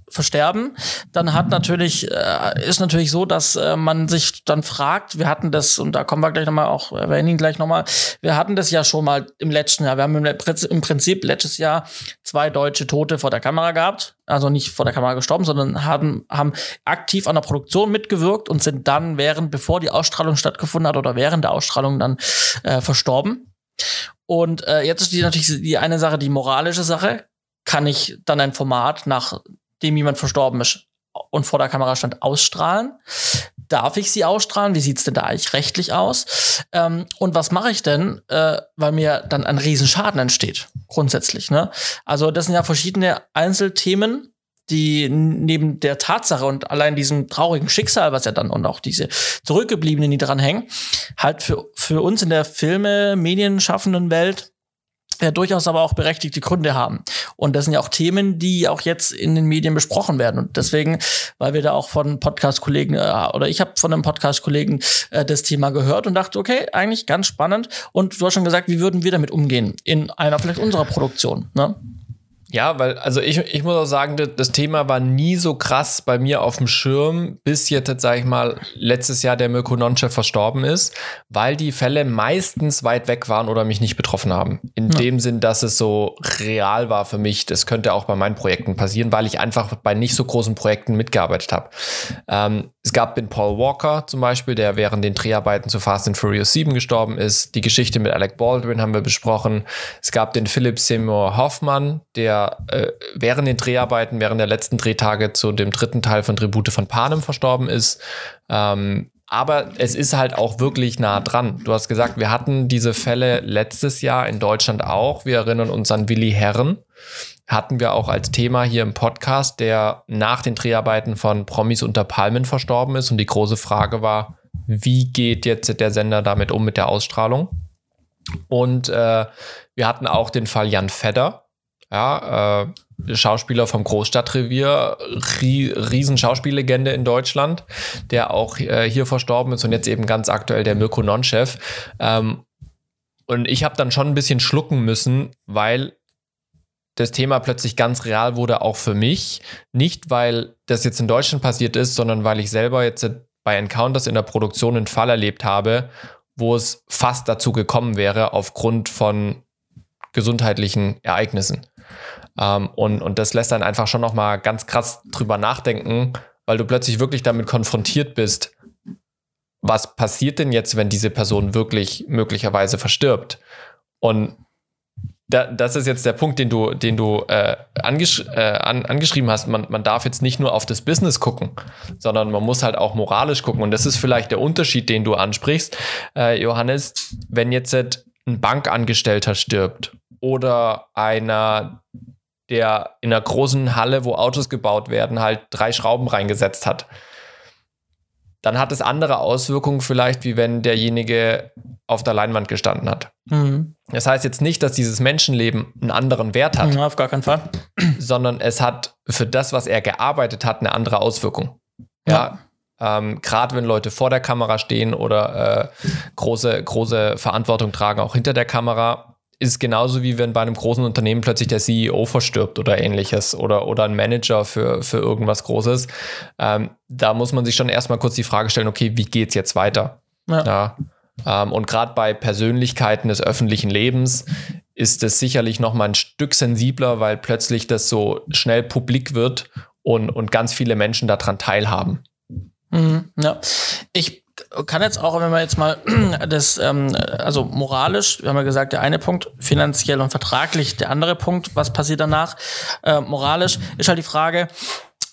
versterben, dann hat natürlich, äh, ist natürlich so, dass äh, man sich dann fragt, wir hatten das, und da kommen wir gleich nochmal auch, erwähnen ihn gleich nochmal, wir hatten das ja schon mal im letzten Jahr. Wir haben im, Prinzip- im Prinzip letztes Jahr zwei deutsche Tote vor der Kamera gehabt, also nicht vor der Kamera gestorben, sondern haben, haben aktiv an der Produktion mitgewirkt und sind dann während, bevor die Ausstrahlung stattgefunden hat oder während der Ausstrahlung dann äh, verstorben. Und äh, jetzt ist die natürlich die eine Sache, die moralische Sache. Kann ich dann ein Format, nachdem jemand verstorben ist und vor der Kamera stand, ausstrahlen? Darf ich sie ausstrahlen? Wie sieht's denn da eigentlich rechtlich aus? Ähm, und was mache ich denn, äh, weil mir dann ein Riesenschaden entsteht, grundsätzlich. Ne? Also das sind ja verschiedene Einzelthemen, die neben der Tatsache und allein diesem traurigen Schicksal, was ja dann und auch diese Zurückgebliebenen, die dran hängen, halt für, für uns in der Filme, Medienschaffenden Welt ja durchaus aber auch berechtigte Gründe haben. Und das sind ja auch Themen, die auch jetzt in den Medien besprochen werden. Und deswegen, weil wir da auch von Podcast-Kollegen äh, oder ich habe von einem Podcast-Kollegen äh, das Thema gehört und dachte, okay, eigentlich ganz spannend. Und du hast schon gesagt, wie würden wir damit umgehen in einer vielleicht unserer Produktion? Ne? Ja, weil, also ich, ich muss auch sagen, das Thema war nie so krass bei mir auf dem Schirm, bis jetzt, sage ich mal, letztes Jahr der Mirko Nonchev verstorben ist, weil die Fälle meistens weit weg waren oder mich nicht betroffen haben. In ja. dem Sinn, dass es so real war für mich. Das könnte auch bei meinen Projekten passieren, weil ich einfach bei nicht so großen Projekten mitgearbeitet habe. Ähm, es gab den Paul Walker zum Beispiel, der während den Dreharbeiten zu Fast and Furious 7 gestorben ist. Die Geschichte mit Alec Baldwin haben wir besprochen. Es gab den Philip Seymour Hoffmann, der äh, während den Dreharbeiten, während der letzten Drehtage zu dem dritten Teil von Tribute von Panem verstorben ist. Ähm, aber es ist halt auch wirklich nah dran. Du hast gesagt, wir hatten diese Fälle letztes Jahr in Deutschland auch. Wir erinnern uns an Willi Herren hatten wir auch als Thema hier im Podcast, der nach den Dreharbeiten von Promis unter Palmen verstorben ist. Und die große Frage war, wie geht jetzt der Sender damit um mit der Ausstrahlung? Und äh, wir hatten auch den Fall Jan Fedder, ja, äh, Schauspieler vom Großstadtrevier, rie riesen Schauspiellegende in Deutschland, der auch äh, hier verstorben ist und jetzt eben ganz aktuell der Mirko Nonchef. Ähm, und ich habe dann schon ein bisschen schlucken müssen, weil das Thema plötzlich ganz real wurde, auch für mich. Nicht, weil das jetzt in Deutschland passiert ist, sondern weil ich selber jetzt bei Encounters in der Produktion einen Fall erlebt habe, wo es fast dazu gekommen wäre, aufgrund von gesundheitlichen Ereignissen. Ähm, und, und das lässt dann einfach schon nochmal ganz krass drüber nachdenken, weil du plötzlich wirklich damit konfrontiert bist, was passiert denn jetzt, wenn diese Person wirklich möglicherweise verstirbt? Und da, das ist jetzt der Punkt, den du, den du äh, angesch äh, an, angeschrieben hast. Man, man darf jetzt nicht nur auf das Business gucken, sondern man muss halt auch moralisch gucken. Und das ist vielleicht der Unterschied, den du ansprichst, äh, Johannes. Wenn jetzt ein Bankangestellter stirbt oder einer, der in einer großen Halle, wo Autos gebaut werden, halt drei Schrauben reingesetzt hat, dann hat es andere Auswirkungen vielleicht, wie wenn derjenige auf der Leinwand gestanden hat. Mhm. Das heißt jetzt nicht, dass dieses Menschenleben einen anderen Wert hat. Ja, auf gar keinen Fall. Sondern es hat für das, was er gearbeitet hat, eine andere Auswirkung. Ja. ja. Ähm, Gerade wenn Leute vor der Kamera stehen oder äh, große, große Verantwortung tragen, auch hinter der Kamera, ist genauso wie wenn bei einem großen Unternehmen plötzlich der CEO verstirbt oder ähnliches oder, oder ein Manager für, für irgendwas Großes. Ähm, da muss man sich schon erstmal kurz die Frage stellen, okay, wie geht's jetzt weiter? Ja. ja. Ähm, und gerade bei Persönlichkeiten des öffentlichen Lebens ist es sicherlich noch mal ein Stück sensibler, weil plötzlich das so schnell publik wird und, und ganz viele Menschen daran teilhaben. Mhm, ja, ich kann jetzt auch, wenn wir jetzt mal <clears throat> das, ähm, also moralisch, wir haben ja gesagt, der eine Punkt, finanziell und vertraglich, der andere Punkt, was passiert danach? Äh, moralisch ist halt die Frage,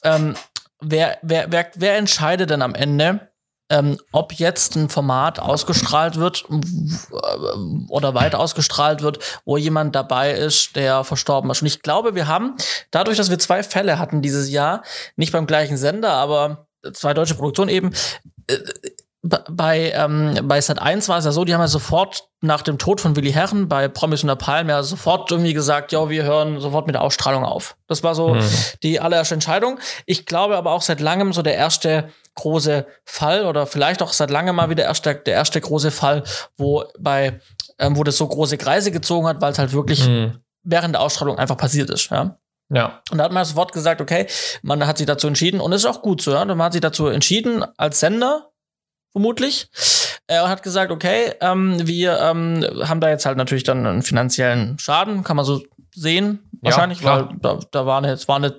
ähm, wer, wer, wer, wer entscheidet denn am Ende, ähm, ob jetzt ein Format ausgestrahlt wird oder weiter ausgestrahlt wird, wo jemand dabei ist, der verstorben ist. Und ich glaube, wir haben, dadurch, dass wir zwei Fälle hatten dieses Jahr, nicht beim gleichen Sender, aber zwei deutsche Produktionen eben, äh, bei, ähm, bei Sat 1 war es ja so, die haben ja sofort nach dem Tod von Willi Herren bei Promis und der Palme ja sofort irgendwie gesagt, ja, wir hören sofort mit der Ausstrahlung auf. Das war so mhm. die allererste Entscheidung. Ich glaube aber auch seit langem so der erste große Fall oder vielleicht auch seit langem mal wieder erst der, der erste große Fall, wo bei, ähm, wo das so große Kreise gezogen hat, weil es halt wirklich mhm. während der Ausstrahlung einfach passiert ist, ja. Ja. Und da hat man sofort gesagt, okay, man hat sich dazu entschieden und es ist auch gut so, ja. Man hat sich dazu entschieden, als Sender vermutlich. Er hat gesagt, okay, ähm, wir ähm, haben da jetzt halt natürlich dann einen finanziellen Schaden, kann man so sehen, wahrscheinlich, ja, weil da, da war eine, war eine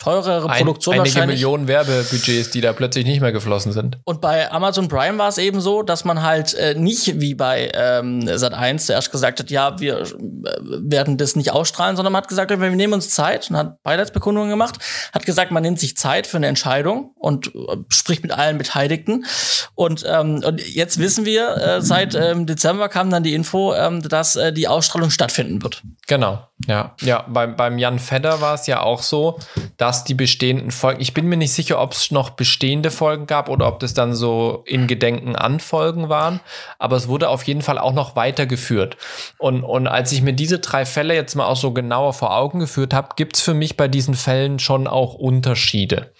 teurere Ein, Produktion einige wahrscheinlich. Millionen Werbebudgets, die da plötzlich nicht mehr geflossen sind. Und bei Amazon Prime war es eben so, dass man halt äh, nicht wie bei ähm, Sat1 zuerst gesagt hat, ja, wir äh, werden das nicht ausstrahlen, sondern man hat gesagt, wir nehmen uns Zeit und hat Beileidsbekundungen gemacht, hat gesagt, man nimmt sich Zeit für eine Entscheidung und äh, spricht mit allen Beteiligten. Und, ähm, und jetzt wissen wir, äh, seit ähm, Dezember kam dann die Info, ähm, dass äh, die Ausstrahlung stattfinden wird. Genau, ja. Ja, beim, beim Jan Fedder war es ja auch so, dass die bestehenden Folgen, ich bin mir nicht sicher, ob es noch bestehende Folgen gab oder ob das dann so in Gedenken an Folgen waren, aber es wurde auf jeden Fall auch noch weitergeführt. Und, und als ich mir diese drei Fälle jetzt mal auch so genauer vor Augen geführt habe, gibt es für mich bei diesen Fällen schon auch Unterschiede.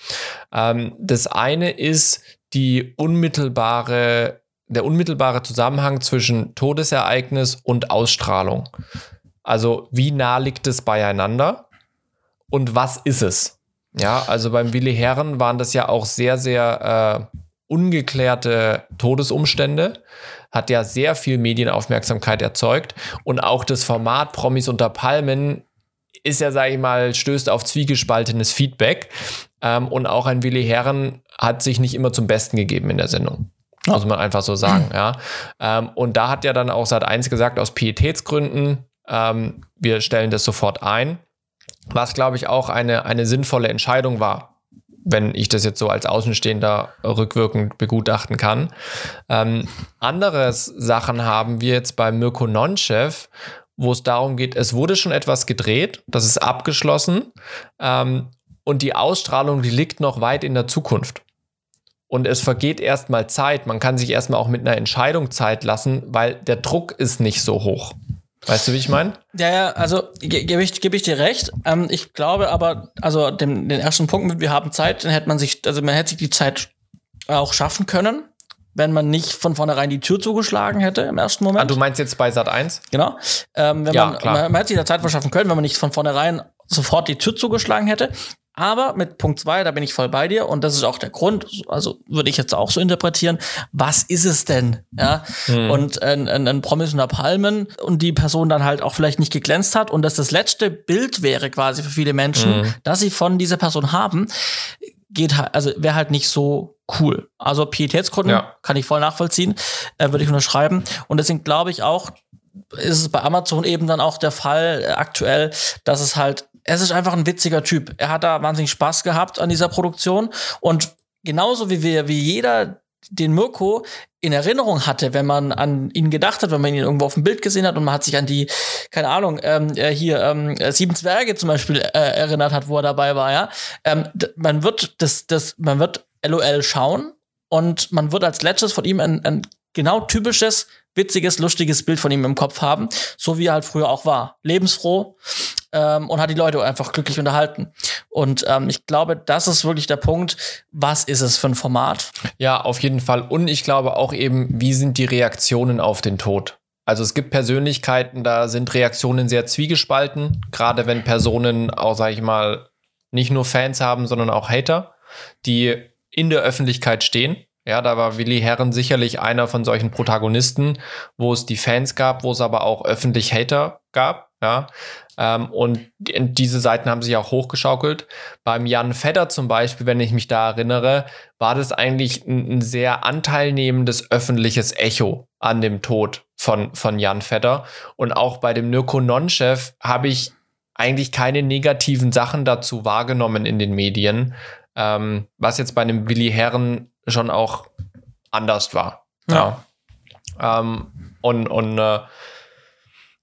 Ähm, das eine ist die unmittelbare, der unmittelbare Zusammenhang zwischen Todesereignis und Ausstrahlung. Also wie nah liegt es beieinander? und was ist es? Ja, also beim Willi Herren waren das ja auch sehr, sehr äh, ungeklärte Todesumstände. Hat ja sehr viel Medienaufmerksamkeit erzeugt. Und auch das Format Promis unter Palmen ist ja, sage ich mal, stößt auf zwiegespaltenes Feedback. Ähm, und auch ein Willi Herren hat sich nicht immer zum Besten gegeben in der Sendung. Muss man einfach so sagen, ja. Ähm, und da hat ja dann auch Sat 1 gesagt, aus Pietätsgründen, ähm, wir stellen das sofort ein was, glaube ich, auch eine, eine sinnvolle Entscheidung war, wenn ich das jetzt so als Außenstehender rückwirkend begutachten kann. Ähm, andere Sachen haben wir jetzt bei Mirko Nonchev, wo es darum geht, es wurde schon etwas gedreht, das ist abgeschlossen ähm, und die Ausstrahlung, die liegt noch weit in der Zukunft. Und es vergeht erstmal Zeit. Man kann sich erstmal auch mit einer Entscheidung Zeit lassen, weil der Druck ist nicht so hoch. Weißt du, wie ich meine? Ja, ja, also gebe ich, geb ich dir recht. Ähm, ich glaube aber, also dem, den ersten Punkt mit, wir haben Zeit, dann hätte man sich, also man hätte sich die Zeit auch schaffen können, wenn man nicht von vornherein die Tür zugeschlagen hätte im ersten Moment. Ah, du meinst jetzt bei Sat 1? Genau. Ähm, wenn ja, man, klar. man, man hätte sich da Zeit verschaffen können, wenn man nicht von vornherein sofort die Tür zugeschlagen hätte. Aber mit Punkt zwei, da bin ich voll bei dir und das ist auch der Grund, also würde ich jetzt auch so interpretieren, was ist es denn? Ja, mhm. und ein, ein, ein Promis unter Palmen und die Person dann halt auch vielleicht nicht geglänzt hat und dass das letzte Bild wäre quasi für viele Menschen, mhm. dass sie von dieser Person haben, geht halt, also wäre halt nicht so cool. Also Pietätsgründen ja. kann ich voll nachvollziehen, äh, würde ich unterschreiben. Und deswegen glaube ich auch, ist es bei Amazon eben dann auch der Fall äh, aktuell, dass es halt es ist einfach ein witziger Typ. Er hat da wahnsinnig Spaß gehabt an dieser Produktion und genauso wie wir, wie jeder den Mirko in Erinnerung hatte, wenn man an ihn gedacht hat, wenn man ihn irgendwo auf dem Bild gesehen hat und man hat sich an die, keine Ahnung, ähm, äh, hier ähm, äh, Sieben Zwerge zum Beispiel äh, erinnert hat, wo er dabei war, ja. Ähm, man wird das, das, man wird LOL schauen und man wird als letztes von ihm ein, ein genau typisches, witziges, lustiges Bild von ihm im Kopf haben, so wie er halt früher auch war. Lebensfroh, ähm, und hat die Leute einfach glücklich unterhalten. Und ähm, ich glaube, das ist wirklich der Punkt. Was ist es für ein Format? Ja, auf jeden Fall. Und ich glaube auch eben, wie sind die Reaktionen auf den Tod? Also es gibt Persönlichkeiten, da sind Reaktionen sehr zwiegespalten, gerade wenn Personen auch, sag ich mal, nicht nur Fans haben, sondern auch Hater, die in der Öffentlichkeit stehen. Ja, da war Willi Herren sicherlich einer von solchen Protagonisten, wo es die Fans gab, wo es aber auch öffentlich Hater gab. Ja, ähm, und diese Seiten haben sich auch hochgeschaukelt. Beim Jan Fedder zum Beispiel, wenn ich mich da erinnere, war das eigentlich ein, ein sehr anteilnehmendes öffentliches Echo an dem Tod von, von Jan Fedder. Und auch bei dem Mirko Nonchef habe ich eigentlich keine negativen Sachen dazu wahrgenommen in den Medien, ähm, was jetzt bei einem Willi Herren schon auch anders war. Ja. ja. Ähm, und und äh,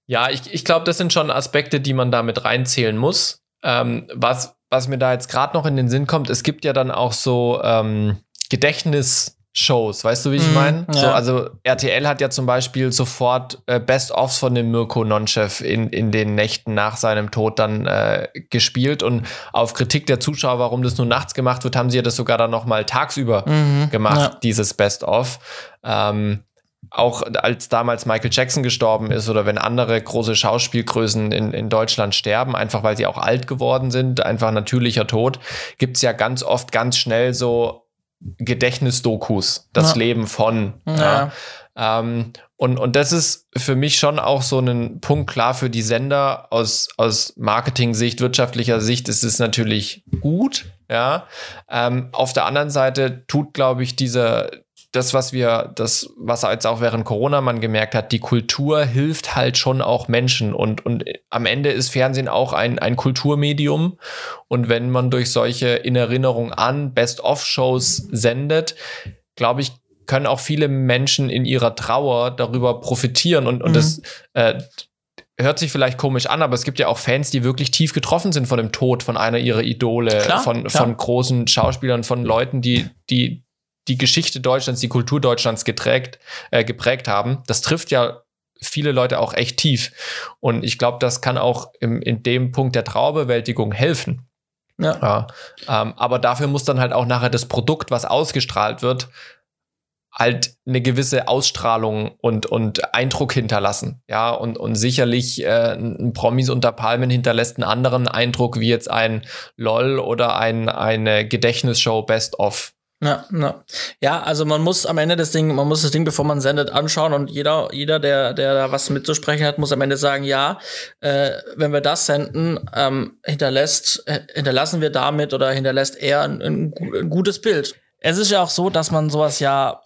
ja, ich, ich glaube, das sind schon Aspekte, die man da mit reinzählen muss. Ähm, was, was mir da jetzt gerade noch in den Sinn kommt, es gibt ja dann auch so ähm, Gedächtnisshows, weißt du, wie ich mm, meine? Ja. So, also RTL hat ja zum Beispiel sofort äh, Best-ofs von dem Mirko Nonchev in, in den Nächten nach seinem Tod dann äh, gespielt und auf Kritik der Zuschauer, warum das nur nachts gemacht wird, haben sie ja das sogar dann noch mal tagsüber mhm, gemacht, ja. dieses Best-of. Ähm, auch als damals Michael Jackson gestorben ist oder wenn andere große Schauspielgrößen in, in Deutschland sterben, einfach weil sie auch alt geworden sind, einfach natürlicher Tod, gibt es ja ganz oft ganz schnell so Gedächtnisdokus, das ja. Leben von. Ja. Ja. Ähm, und, und das ist für mich schon auch so ein Punkt klar für die Sender aus, aus Marketing-Sicht, wirtschaftlicher Sicht ist es natürlich gut. Ja. Ähm, auf der anderen Seite tut, glaube ich, dieser, das, was wir, das, was jetzt auch während Corona man gemerkt hat, die Kultur hilft halt schon auch Menschen und, und am Ende ist Fernsehen auch ein, ein Kulturmedium und wenn man durch solche in Erinnerung an Best-of-Shows sendet, glaube ich, können auch viele Menschen in ihrer Trauer darüber profitieren und, und mhm. das, äh, hört sich vielleicht komisch an, aber es gibt ja auch Fans, die wirklich tief getroffen sind von dem Tod von einer ihrer Idole, klar, von, klar. von großen Schauspielern, von Leuten, die, die die Geschichte Deutschlands, die Kultur Deutschlands geträgt, äh, geprägt haben. Das trifft ja viele Leute auch echt tief. Und ich glaube, das kann auch im, in dem Punkt der Traubewältigung helfen. Ja. ja ähm, aber dafür muss dann halt auch nachher das Produkt, was ausgestrahlt wird, halt eine gewisse Ausstrahlung und, und Eindruck hinterlassen. Ja, und, und sicherlich äh, ein Promis unter Palmen hinterlässt einen anderen Eindruck wie jetzt ein LOL oder ein, eine Gedächtnisshow Best of. Ja, ja. ja, also man muss am Ende das Ding, man muss das Ding, bevor man sendet, anschauen und jeder, jeder, der, der da was mitzusprechen hat, muss am Ende sagen, ja, äh, wenn wir das senden, ähm, hinterlässt, äh, hinterlassen wir damit oder hinterlässt er ein, ein, ein gutes Bild. Es ist ja auch so, dass man sowas ja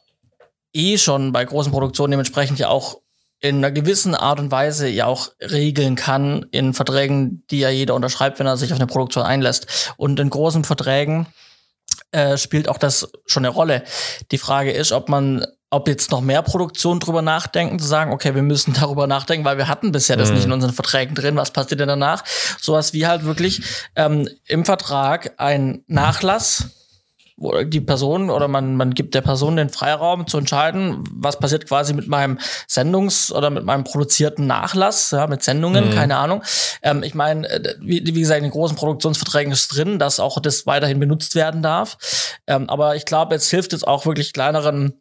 eh schon bei großen Produktionen dementsprechend ja auch in einer gewissen Art und Weise ja auch regeln kann in Verträgen, die ja jeder unterschreibt, wenn er sich auf eine Produktion einlässt. Und in großen Verträgen äh, spielt auch das schon eine Rolle. Die Frage ist, ob man ob jetzt noch mehr Produktionen drüber nachdenken, zu sagen, okay, wir müssen <laughs> darüber nachdenken, weil wir hatten bisher das mhm. nicht in unseren Verträgen drin, was passiert denn danach? Sowas wie halt wirklich ähm, im Vertrag ein Nachlass die Person oder man, man gibt der Person den Freiraum zu entscheiden, was passiert quasi mit meinem Sendungs- oder mit meinem produzierten Nachlass, ja, mit Sendungen, mhm. keine Ahnung. Ähm, ich meine, äh, wie, wie gesagt, in den großen Produktionsverträgen ist drin, dass auch das weiterhin benutzt werden darf. Ähm, aber ich glaube, jetzt hilft es auch wirklich kleineren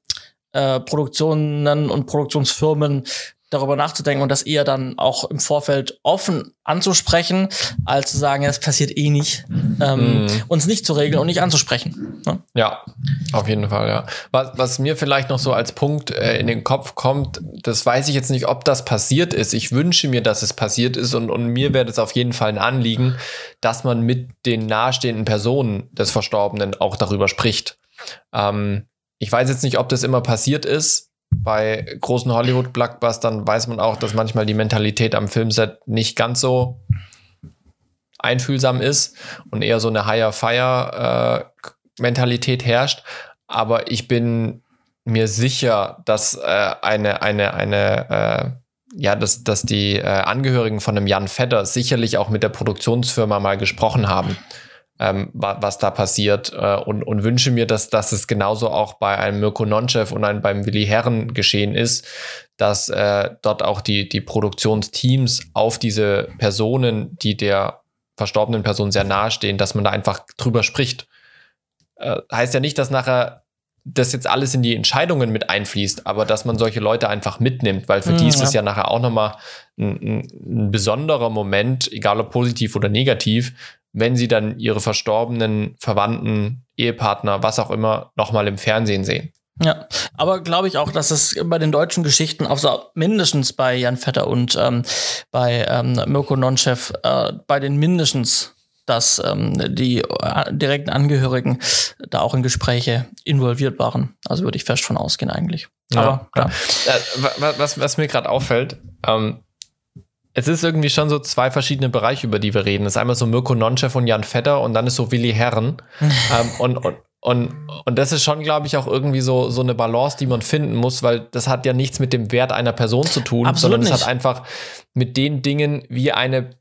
äh, Produktionen und Produktionsfirmen, darüber nachzudenken und das eher dann auch im Vorfeld offen anzusprechen, als zu sagen, es passiert eh nicht, ähm, mm. uns nicht zu regeln und nicht anzusprechen. Ne? Ja, auf jeden Fall, ja. Was, was mir vielleicht noch so als Punkt äh, in den Kopf kommt, das weiß ich jetzt nicht, ob das passiert ist. Ich wünsche mir, dass es passiert ist und, und mir wäre das auf jeden Fall ein Anliegen, dass man mit den nahestehenden Personen des Verstorbenen auch darüber spricht. Ähm, ich weiß jetzt nicht, ob das immer passiert ist, bei großen Hollywood-Blockbustern weiß man auch, dass manchmal die Mentalität am Filmset nicht ganz so einfühlsam ist und eher so eine Higher-Fire-Mentalität herrscht. Aber ich bin mir sicher, dass äh, eine, eine, eine, äh, ja, dass, dass die äh, Angehörigen von einem Jan Vetter sicherlich auch mit der Produktionsfirma mal gesprochen haben ähm, was da passiert äh, und, und wünsche mir, dass, dass es genauso auch bei einem Mirko Nonchev und einem, beim Willi Herren geschehen ist, dass äh, dort auch die, die Produktionsteams auf diese Personen, die der verstorbenen Person sehr nahe stehen, dass man da einfach drüber spricht. Äh, heißt ja nicht, dass nachher das jetzt alles in die Entscheidungen mit einfließt, aber dass man solche Leute einfach mitnimmt, weil für mhm, die ist es ja nachher auch nochmal ein, ein, ein besonderer Moment, egal ob positiv oder negativ, wenn sie dann ihre verstorbenen Verwandten, Ehepartner, was auch immer, nochmal im Fernsehen sehen. Ja, aber glaube ich auch, dass es bei den deutschen Geschichten, also mindestens bei Jan Vetter und ähm, bei ähm, Mirko Nonchev, äh, bei den mindestens, dass ähm, die äh, direkten Angehörigen da auch in Gespräche involviert waren. Also würde ich fest von ausgehen eigentlich. Ja, aber klar. Ja. Äh, was, was mir gerade auffällt, ähm, es ist irgendwie schon so zwei verschiedene Bereiche, über die wir reden. Es ist einmal so Mirko Nonchev und Jan Vetter und dann ist so Willi Herren. <laughs> ähm, und, und, und, und das ist schon, glaube ich, auch irgendwie so, so eine Balance, die man finden muss, weil das hat ja nichts mit dem Wert einer Person zu tun, Absolut sondern es hat einfach mit den Dingen, wie eine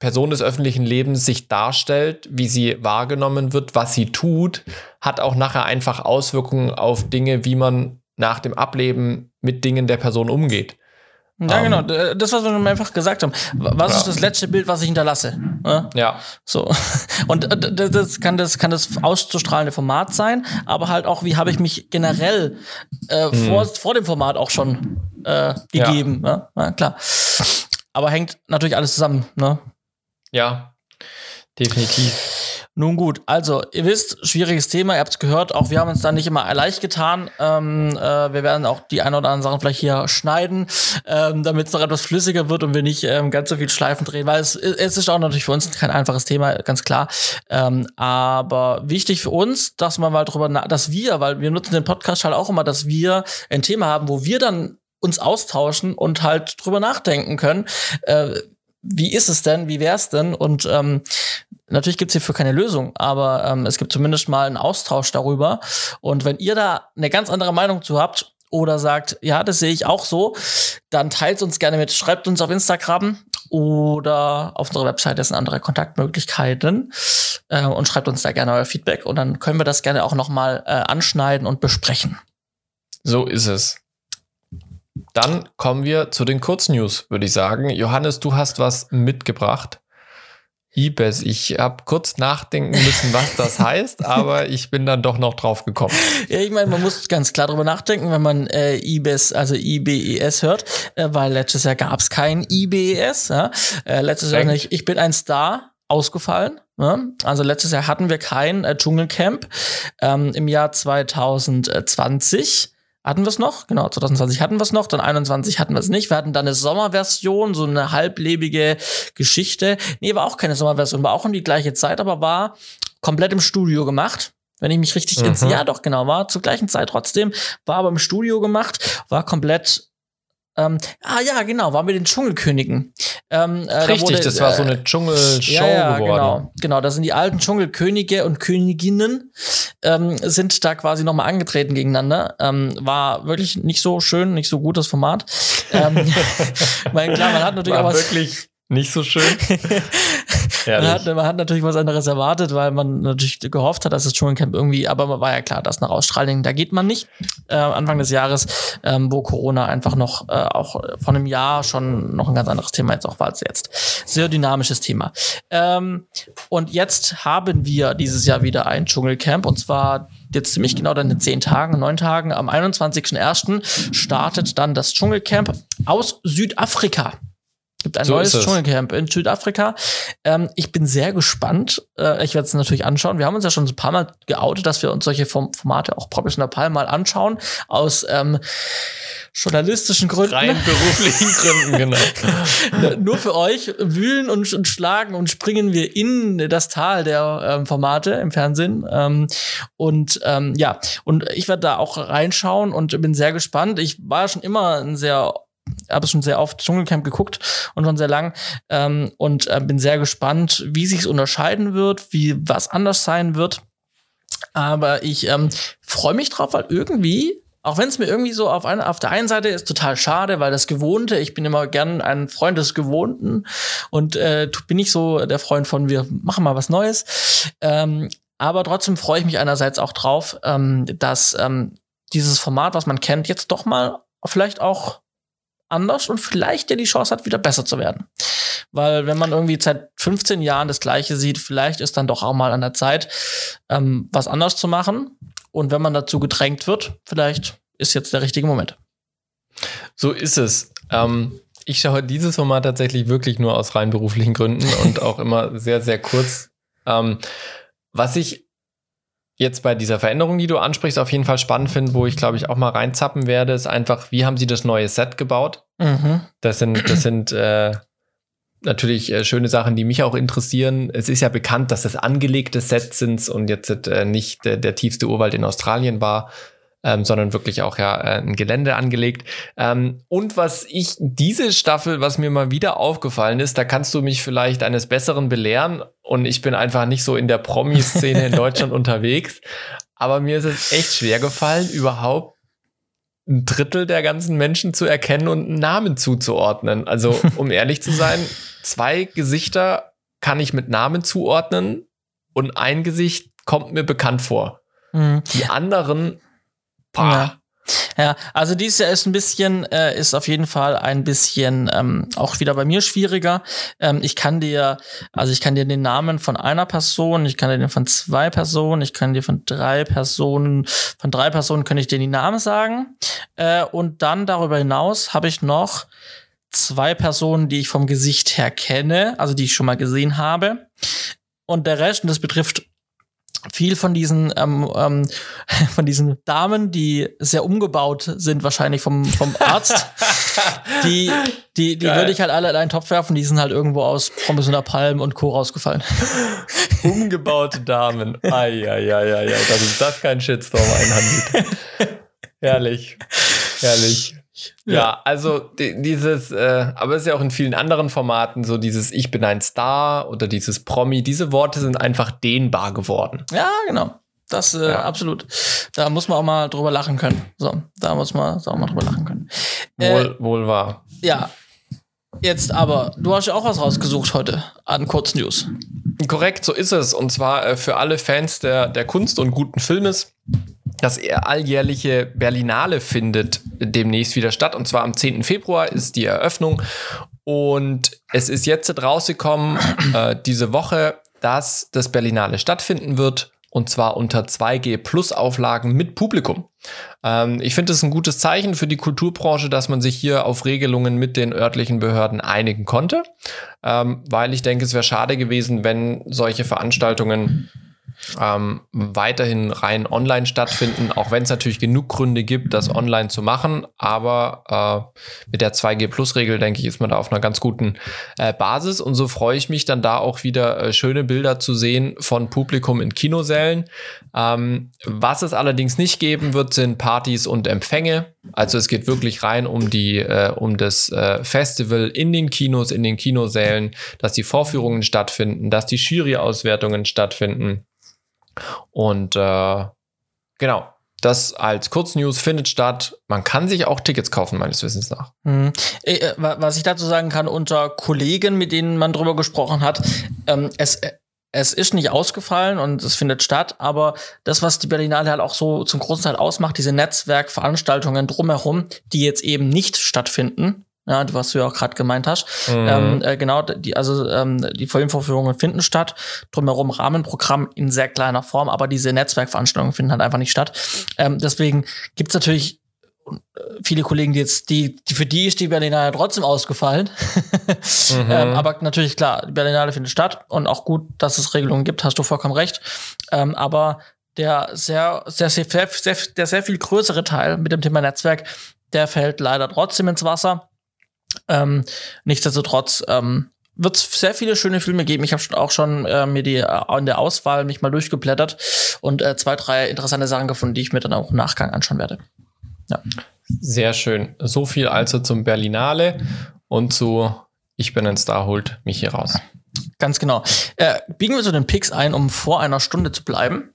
Person des öffentlichen Lebens sich darstellt, wie sie wahrgenommen wird, was sie tut, hat auch nachher einfach Auswirkungen auf Dinge, wie man nach dem Ableben mit Dingen der Person umgeht. Ja, um, genau. Das, was wir einfach gesagt haben. Was ja. ist das letzte Bild, was ich hinterlasse? Ja. ja. So. <laughs> Und äh, das kann das, kann das auszustrahlende Format sein, aber halt auch, wie habe ich mich generell äh, hm. vor, vor dem Format auch schon äh, gegeben. Ja. ja. klar. Aber hängt natürlich alles zusammen, ne? Ja, definitiv. Nun gut, also ihr wisst, schwieriges Thema, ihr habt es gehört, auch wir haben uns da nicht immer leicht getan. Ähm, äh, wir werden auch die ein oder anderen Sachen vielleicht hier schneiden, ähm, damit es noch etwas flüssiger wird und wir nicht ähm, ganz so viel Schleifen drehen, weil es, es ist auch natürlich für uns kein einfaches Thema, ganz klar. Ähm, aber wichtig für uns, dass man mal drüber, dass wir, weil wir nutzen den Podcast halt auch immer, dass wir ein Thema haben, wo wir dann uns austauschen und halt drüber nachdenken können. Äh, wie ist es denn, wie wär's denn? Und ähm, natürlich gibt's hierfür keine Lösung, aber ähm, es gibt zumindest mal einen Austausch darüber. Und wenn ihr da eine ganz andere Meinung zu habt oder sagt, ja, das sehe ich auch so, dann teilt uns gerne mit, schreibt uns auf Instagram oder auf unserer Website sind andere Kontaktmöglichkeiten äh, und schreibt uns da gerne euer Feedback und dann können wir das gerne auch noch mal äh, anschneiden und besprechen. So ist es. Dann kommen wir zu den Kurznews, würde ich sagen. Johannes, du hast was mitgebracht. Ibis. Ich habe kurz nachdenken müssen, was das heißt, <laughs> aber ich bin dann doch noch drauf gekommen. Ja, ich meine, man muss ganz klar drüber nachdenken, wenn man äh, IBES, also IBES hört, äh, weil letztes Jahr gab es kein IBES. Ja? Äh, letztes Jahr nicht. Ich bin ein Star ausgefallen. Ja? Also letztes Jahr hatten wir kein äh, Dschungelcamp. Ähm, Im Jahr 2020 hatten wir es noch, genau, 2020 hatten wir es noch, dann 21 hatten wir es nicht. Wir hatten dann eine Sommerversion, so eine halblebige Geschichte. Nee, war auch keine Sommerversion, war auch um die gleiche Zeit, aber war komplett im Studio gemacht. Wenn ich mich richtig mhm. ja doch genau war, zur gleichen Zeit trotzdem, war aber im Studio gemacht, war komplett ähm, ah ja, genau, waren wir den Dschungelkönigen. Ähm, äh, Richtig, da wurde, das war so eine Dschungelshow ja, ja, geworden. Genau, genau, da sind die alten Dschungelkönige und Königinnen ähm, sind da quasi nochmal angetreten gegeneinander. Ähm, war wirklich nicht so schön, nicht so gut das Format. ähm, <laughs> mein, klar, man hat natürlich war auch was. Wirklich nicht so schön. <laughs> man, hat, man hat natürlich was anderes erwartet, weil man natürlich gehofft hat, dass das Dschungelcamp irgendwie, aber man war ja klar, dass nach Australien, da geht man nicht. Äh, Anfang des Jahres, ähm, wo Corona einfach noch, äh, auch von einem Jahr schon noch ein ganz anderes Thema jetzt auch war als jetzt. Sehr dynamisches Thema. Ähm, und jetzt haben wir dieses Jahr wieder ein Dschungelcamp und zwar jetzt ziemlich genau dann in zehn Tagen, neun Tagen. Am 21.01. startet dann das Dschungelcamp aus Südafrika gibt ein so neues Dschungelcamp in Südafrika. Ähm, ich bin sehr gespannt. Äh, ich werde es natürlich anschauen. Wir haben uns ja schon ein paar Mal geoutet, dass wir uns solche Formate auch Professional Palm mal anschauen. Aus ähm, journalistischen Gründen. Rein <laughs> beruflichen Gründen, genau. Nur für euch wühlen und, und, schlagen und springen wir in das Tal der ähm, Formate im Fernsehen. Ähm, und ähm, ja, und ich werde da auch reinschauen und bin sehr gespannt. Ich war schon immer ein sehr habe es schon sehr oft Dschungelcamp geguckt und schon sehr lang ähm, und äh, bin sehr gespannt, wie sich unterscheiden wird, wie was anders sein wird. Aber ich ähm, freue mich drauf, weil irgendwie auch wenn es mir irgendwie so auf, eine, auf der einen Seite ist total schade, weil das Gewohnte, ich bin immer gern ein Freund des Gewohnten und äh, bin nicht so der Freund von, wir machen mal was Neues. Ähm, aber trotzdem freue ich mich einerseits auch drauf, ähm, dass ähm, dieses Format, was man kennt, jetzt doch mal vielleicht auch anders und vielleicht ja die Chance hat, wieder besser zu werden. Weil wenn man irgendwie seit 15 Jahren das Gleiche sieht, vielleicht ist dann doch auch mal an der Zeit, ähm, was anders zu machen. Und wenn man dazu gedrängt wird, vielleicht ist jetzt der richtige Moment. So ist es. Ähm, ich schaue dieses Format tatsächlich wirklich nur aus rein beruflichen Gründen <laughs> und auch immer sehr, sehr kurz. Ähm, was ich jetzt bei dieser Veränderung, die du ansprichst, auf jeden Fall spannend finde, wo ich glaube ich auch mal reinzappen werde, ist einfach, wie haben sie das neue Set gebaut? Mhm. Das sind, das sind äh, natürlich äh, schöne Sachen, die mich auch interessieren. Es ist ja bekannt, dass das angelegte Sets sind und jetzt äh, nicht der, der tiefste Urwald in Australien war ähm, sondern wirklich auch ja äh, ein Gelände angelegt. Ähm, und was ich diese Staffel, was mir mal wieder aufgefallen ist, da kannst du mich vielleicht eines Besseren belehren und ich bin einfach nicht so in der Promi-Szene in <laughs> Deutschland unterwegs. Aber mir ist es echt schwer gefallen, überhaupt ein Drittel der ganzen Menschen zu erkennen und einen Namen zuzuordnen. Also, <laughs> um ehrlich zu sein, zwei Gesichter kann ich mit Namen zuordnen und ein Gesicht kommt mir bekannt vor. Mhm. Die anderen ja. Ja, also dieses Jahr ist ein bisschen, äh, ist auf jeden Fall ein bisschen ähm, auch wieder bei mir schwieriger. Ähm, ich kann dir, also ich kann dir den Namen von einer Person, ich kann dir den von zwei Personen, ich kann dir von drei Personen, von drei Personen kann ich dir die Namen sagen. Äh, und dann darüber hinaus habe ich noch zwei Personen, die ich vom Gesicht her kenne, also die ich schon mal gesehen habe. Und der Rest, und das betrifft viel von diesen ähm, ähm, <laughs> von diesen Damen, die sehr umgebaut sind, wahrscheinlich vom vom Arzt, <laughs> die die die würde ich halt alle in einen Topf werfen. Die sind halt irgendwo aus Pommes und Palm und Co rausgefallen. <laughs> Umgebaute Damen. Eieieiei, dass uns das kein Shitstorm einhandelt. Herrlich, herrlich. Ja, ja also dieses, äh, aber es ist ja auch in vielen anderen Formaten so dieses Ich bin ein Star oder dieses Promi, diese Worte sind einfach dehnbar geworden. Ja, genau. Das äh, ja. absolut. Da muss man auch mal drüber lachen können. So, da muss man auch mal drüber lachen können. Wohl, äh, wohl wahr. Ja. Jetzt aber, du hast ja auch was rausgesucht heute an Kurznews. Korrekt, so ist es. Und zwar äh, für alle Fans der, der Kunst und guten Filmes das alljährliche Berlinale findet demnächst wieder statt. Und zwar am 10. Februar ist die Eröffnung. Und es ist jetzt rausgekommen, äh, diese Woche, dass das Berlinale stattfinden wird und zwar unter 2G Plus Auflagen mit Publikum. Ähm, ich finde es ein gutes Zeichen für die Kulturbranche, dass man sich hier auf Regelungen mit den örtlichen Behörden einigen konnte, ähm, weil ich denke, es wäre schade gewesen, wenn solche Veranstaltungen ähm, weiterhin rein online stattfinden, auch wenn es natürlich genug Gründe gibt, das online zu machen. Aber äh, mit der 2G-Plus-Regel, denke ich, ist man da auf einer ganz guten äh, Basis. Und so freue ich mich dann da auch wieder äh, schöne Bilder zu sehen von Publikum in Kinosälen. Ähm, was es allerdings nicht geben wird, sind Partys und Empfänge. Also es geht wirklich rein um die, äh, um das äh, Festival in den Kinos, in den Kinosälen, dass die Vorführungen stattfinden, dass die Jury-Auswertungen stattfinden. Und äh, genau, das als Kurznews findet statt. Man kann sich auch Tickets kaufen, meines Wissens nach. Mhm. Was ich dazu sagen kann, unter Kollegen, mit denen man drüber gesprochen hat, ähm, es, es ist nicht ausgefallen und es findet statt, aber das, was die Berlinale halt auch so zum großen Teil ausmacht, diese Netzwerkveranstaltungen drumherum, die jetzt eben nicht stattfinden, ja, was du ja auch gerade gemeint hast. Mhm. Ähm, äh, genau, die, also ähm, die Filmvorführungen finden statt, drumherum Rahmenprogramm in sehr kleiner Form, aber diese Netzwerkveranstaltungen finden halt einfach nicht statt. Ähm, deswegen gibt's natürlich äh, viele Kollegen, die jetzt, die, die für die ist die Berlinale trotzdem ausgefallen. mhm. <laughs> ähm, aber natürlich klar, die Berlinale findet statt und auch gut, dass es Regelungen gibt, hast du vollkommen recht. Ähm, aber der sehr, sehr, sehr, sehr, der sehr viel größere Teil mit dem Thema Netzwerk, der fällt leider trotzdem ins Wasser. Ähm, nichtsdestotrotz ähm, wird es sehr viele schöne Filme geben. Ich habe auch schon äh, mir die äh, in der Auswahl mich mal durchgeblättert und äh, zwei, drei interessante Sachen gefunden, die ich mir dann auch im Nachgang anschauen werde. Ja. Sehr schön. So viel also zum Berlinale und zu Ich bin ein Star holt mich hier raus. Ganz genau. Äh, biegen wir so den Picks ein, um vor einer Stunde zu bleiben.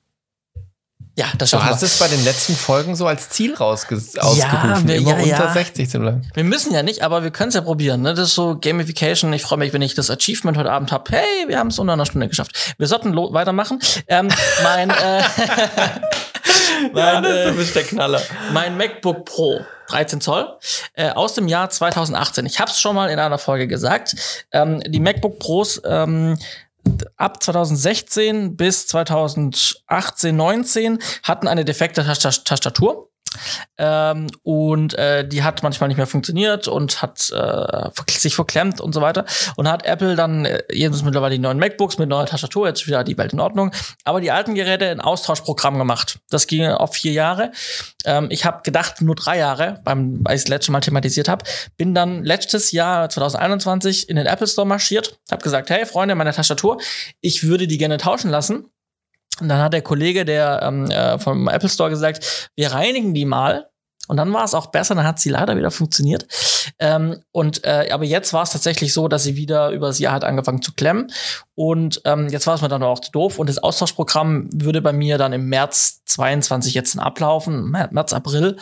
Ja, das Du hast wir. es bei den letzten Folgen so als Ziel rausgerufen, ja, wir, immer ja, unter ja. 60 zu bleiben. Wir müssen ja nicht, aber wir können es ja probieren. Ne? Das ist so Gamification. Ich freue mich, wenn ich das Achievement heute Abend habe. Hey, wir haben es unter einer Stunde geschafft. Wir sollten weitermachen. Ähm, mein, äh, <laughs> mein, ja, das ist der Knaller. Mein MacBook Pro 13 Zoll äh, aus dem Jahr 2018. Ich habe es schon mal in einer Folge gesagt. Ähm, die MacBook Pros ähm, ab 2016 bis 2018, 19 hatten eine defekte Tastatur. Ähm, und äh, die hat manchmal nicht mehr funktioniert und hat äh, sich verklemmt und so weiter. Und hat Apple dann äh, jedenfalls mittlerweile die neuen MacBooks mit neuer Tastatur, jetzt wieder die Welt in Ordnung. Aber die alten Geräte ein Austauschprogramm gemacht. Das ging auf vier Jahre. Ähm, ich habe gedacht, nur drei Jahre, beim, als ich das letzte Mal thematisiert habe. Bin dann letztes Jahr 2021 in den Apple Store marschiert, habe gesagt, hey Freunde, meine Tastatur, ich würde die gerne tauschen lassen. Und dann hat der Kollege, der ähm, äh, vom Apple Store gesagt, wir reinigen die mal. Und dann war es auch besser, dann hat sie leider wieder funktioniert. Ähm, und äh, aber jetzt war es tatsächlich so, dass sie wieder übers Jahr hat angefangen zu klemmen. Und ähm, jetzt war es mir dann auch zu doof. Und das Austauschprogramm würde bei mir dann im März 22 jetzt ablaufen, März, April.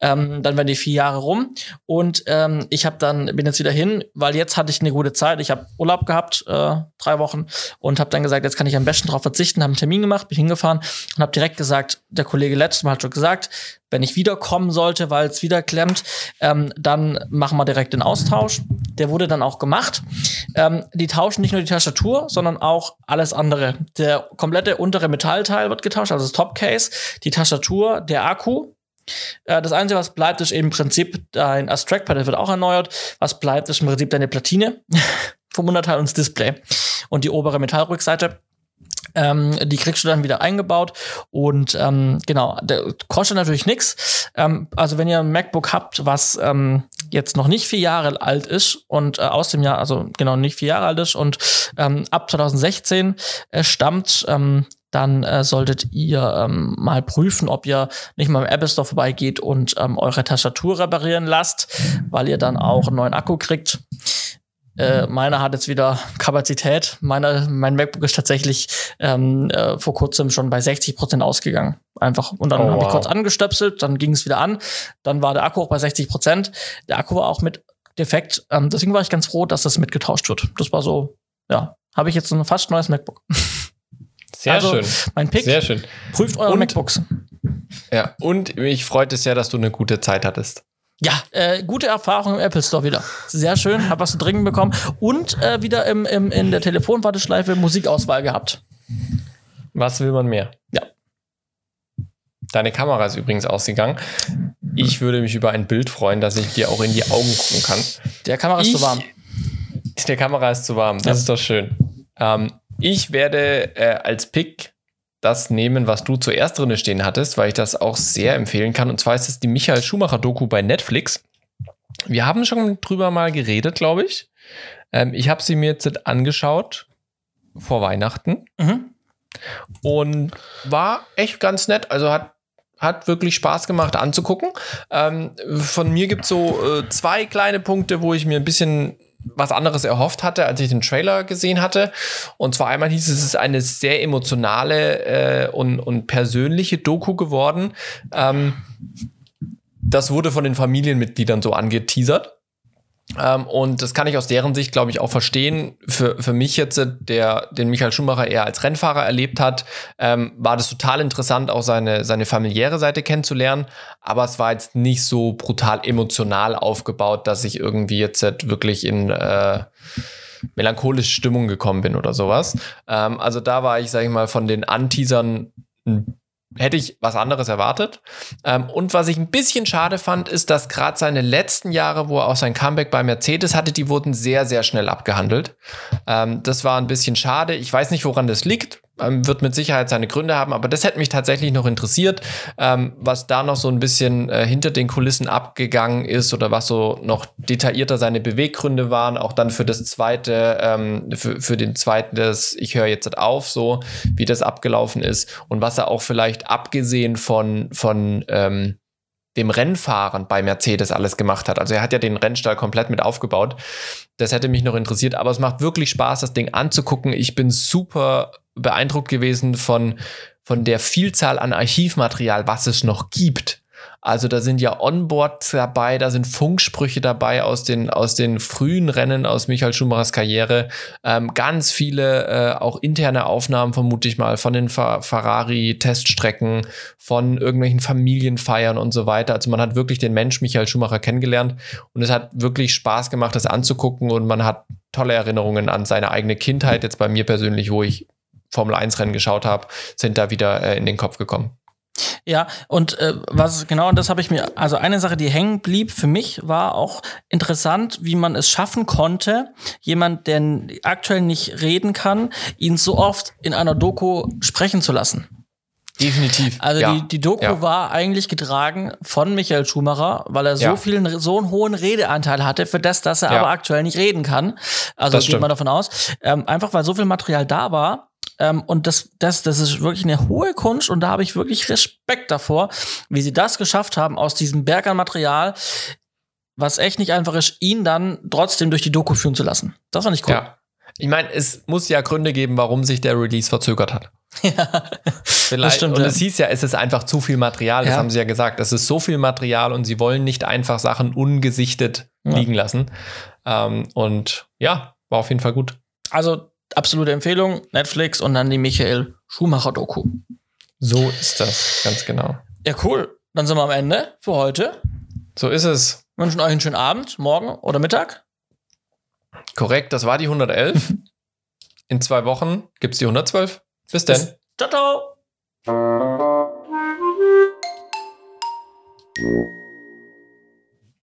Ähm, dann werden die vier Jahre rum. Und ähm, ich habe dann bin jetzt wieder hin, weil jetzt hatte ich eine gute Zeit. Ich habe Urlaub gehabt, äh, drei Wochen, und habe dann gesagt, jetzt kann ich am besten darauf verzichten. Habe einen Termin gemacht, bin hingefahren und habe direkt gesagt, der Kollege letztes Mal hat schon gesagt, wenn ich wiederkommen sollte, weil es wieder klemmt, ähm, dann machen wir direkt den Austausch. Der wurde dann auch gemacht. Ähm, die tauschen nicht nur die Tastatur, sondern auch alles andere. Der komplette untere Metallteil wird getauscht, also das Topcase, die Tastatur, der Akku. Äh, das Einzige, was bleibt, ist im Prinzip dein Trackpad, wird auch erneuert. Was bleibt, ist im Prinzip deine Platine <laughs> vom Unterteil und das Display. Und die obere Metallrückseite. Ähm, die kriegst du dann wieder eingebaut und ähm, genau, der kostet natürlich nichts. Ähm, also wenn ihr ein MacBook habt, was ähm, jetzt noch nicht vier Jahre alt ist und äh, aus dem Jahr, also genau nicht vier Jahre alt ist und ähm, ab 2016 äh, stammt, ähm, dann äh, solltet ihr ähm, mal prüfen, ob ihr nicht mal im Apple Store vorbeigeht und ähm, eure Tastatur reparieren lasst, weil ihr dann auch einen neuen Akku kriegt. Äh, meiner hat jetzt wieder <laughs> Kapazität. Meiner, mein MacBook ist tatsächlich ähm, äh, vor kurzem schon bei 60 Prozent ausgegangen. Einfach. Und dann oh, habe ich kurz angestöpselt, dann ging es wieder an. Dann war der Akku auch bei 60 Prozent. Der Akku war auch mit defekt. Ähm, deswegen war ich ganz froh, dass das mitgetauscht wird. Das war so, ja, habe ich jetzt ein fast neues MacBook. <laughs> Sehr also, schön. Mein Pick. Sehr schön. Prüft eure und, MacBooks. Ja, und mich freut es ja, dass du eine gute Zeit hattest. Ja, äh, gute Erfahrung im Apple Store wieder. Sehr schön, hab was zu trinken bekommen und äh, wieder im, im, in der Telefonwarteschleife Musikauswahl gehabt. Was will man mehr? Ja. Deine Kamera ist übrigens ausgegangen. Ich würde mich über ein Bild freuen, dass ich dir auch in die Augen gucken kann. Der Kamera ist Ich- zu warm. Der Kamera ist zu warm, das Ja. ist doch schön. Ähm, ich werde äh, als Pick das nehmen, was du zuerst drin stehen hattest, weil ich das auch sehr empfehlen kann. Und zwar ist es die Michael Schumacher-Doku bei Netflix. Wir haben schon drüber mal geredet, glaube ich. Ähm, ich habe sie mir jetzt angeschaut vor Weihnachten Mhm. und war echt ganz nett. Also hat, hat wirklich Spaß gemacht anzugucken. Ähm, von mir gibt es so äh, zwei kleine Punkte, wo ich mir ein bisschen was anderes erhofft hatte, als ich den Trailer gesehen hatte. Und zwar einmal hieß es, es ist eine sehr emotionale äh, und, und persönliche Doku geworden. Ähm, das wurde von den Familienmitgliedern so angeteasert. Ähm, und das kann ich aus deren Sicht, glaube ich, auch verstehen. Für, für mich jetzt, äh, der den Michael Schumacher eher als Rennfahrer erlebt hat, ähm, war das total interessant, auch seine, seine familiäre Seite kennenzulernen. Aber es war jetzt nicht so brutal emotional aufgebaut, dass ich irgendwie jetzt äh, wirklich in äh, melancholische Stimmung gekommen bin oder sowas. Ähm, also da war ich, sage ich mal, von den Anteasern ein hätte ich was anderes erwartet. Ähm, und was ich ein bisschen schade fand, ist, dass gerade seine letzten Jahre, wo er auch sein Comeback bei Mercedes hatte, die wurden sehr, sehr schnell abgehandelt. Ähm, das war ein bisschen schade. Ich weiß nicht, woran das liegt. Ähm, wird mit Sicherheit seine Gründe haben, aber das hätte mich tatsächlich noch interessiert, ähm, was da noch so ein bisschen äh, hinter den Kulissen abgegangen ist oder was so noch detaillierter seine Beweggründe waren, auch dann für das zweite, ähm, für, für den zweiten, das ich höre jetzt auf, so wie das abgelaufen ist und was er auch vielleicht abgesehen von, von ähm, dem Rennfahren bei Mercedes alles gemacht hat. Also er hat ja den Rennstall komplett mit aufgebaut. Das hätte mich noch interessiert, aber es macht wirklich Spaß, das Ding anzugucken. Ich bin super beeindruckt gewesen von, von der Vielzahl an Archivmaterial, was es noch gibt. Also da sind ja Onboards dabei, da sind Funksprüche dabei aus den, aus den frühen Rennen aus Michael Schumachers Karriere. Ähm, ganz viele äh, auch interne Aufnahmen, vermute ich mal, von den Fa Ferrari-Teststrecken, von irgendwelchen Familienfeiern und so weiter. Also man hat wirklich den Mensch Michael Schumacher kennengelernt und es hat wirklich Spaß gemacht, das anzugucken und man hat tolle Erinnerungen an seine eigene Kindheit. Jetzt bei mir persönlich, wo ich Formel 1 Rennen geschaut habe, sind da wieder äh, in den Kopf gekommen. Ja, und äh, was genau, das habe ich mir, also eine Sache, die hängen blieb für mich, war auch interessant, wie man es schaffen konnte, jemand, der aktuell nicht reden kann, ihn so oft in einer Doku sprechen zu lassen. Definitiv. Also ja. die, die Doku Ja. war eigentlich getragen von Michael Schumacher, weil er so Ja. vielen, so einen hohen Redeanteil hatte, für das, dass er aber aktuell nicht reden kann. Also Das geht man stimmt. davon aus. Ähm, einfach weil so viel Material da war. Ähm, und das, das, das ist wirklich eine hohe Kunst und da habe ich wirklich Respekt davor, wie sie das geschafft haben, aus diesem Berg an Material, was echt nicht einfach ist, ihn dann trotzdem durch die Doku führen zu lassen. Das fand ich cool. Ja. Ich meine, es muss ja Gründe geben, warum sich der Release verzögert hat. <laughs> Ja. Vielleicht. stimmt, und ja. es hieß ja, es ist einfach zu viel Material. Das Ja. haben sie ja gesagt. Es ist so viel Material und sie wollen nicht einfach Sachen ungesichtet Ja. liegen lassen. Ähm, und ja, war auf jeden Fall gut. Also absolute Empfehlung, Netflix und dann die Michael Schumacher Doku. So ist das, ganz genau. Ja, cool. Dann sind wir am Ende für heute. So ist es. wünschen euch einen schönen Abend, morgen oder Mittag. Korrekt, das war die 111. <laughs> In zwei Wochen gibt es die 112. Bis dann. Ciao, ciao.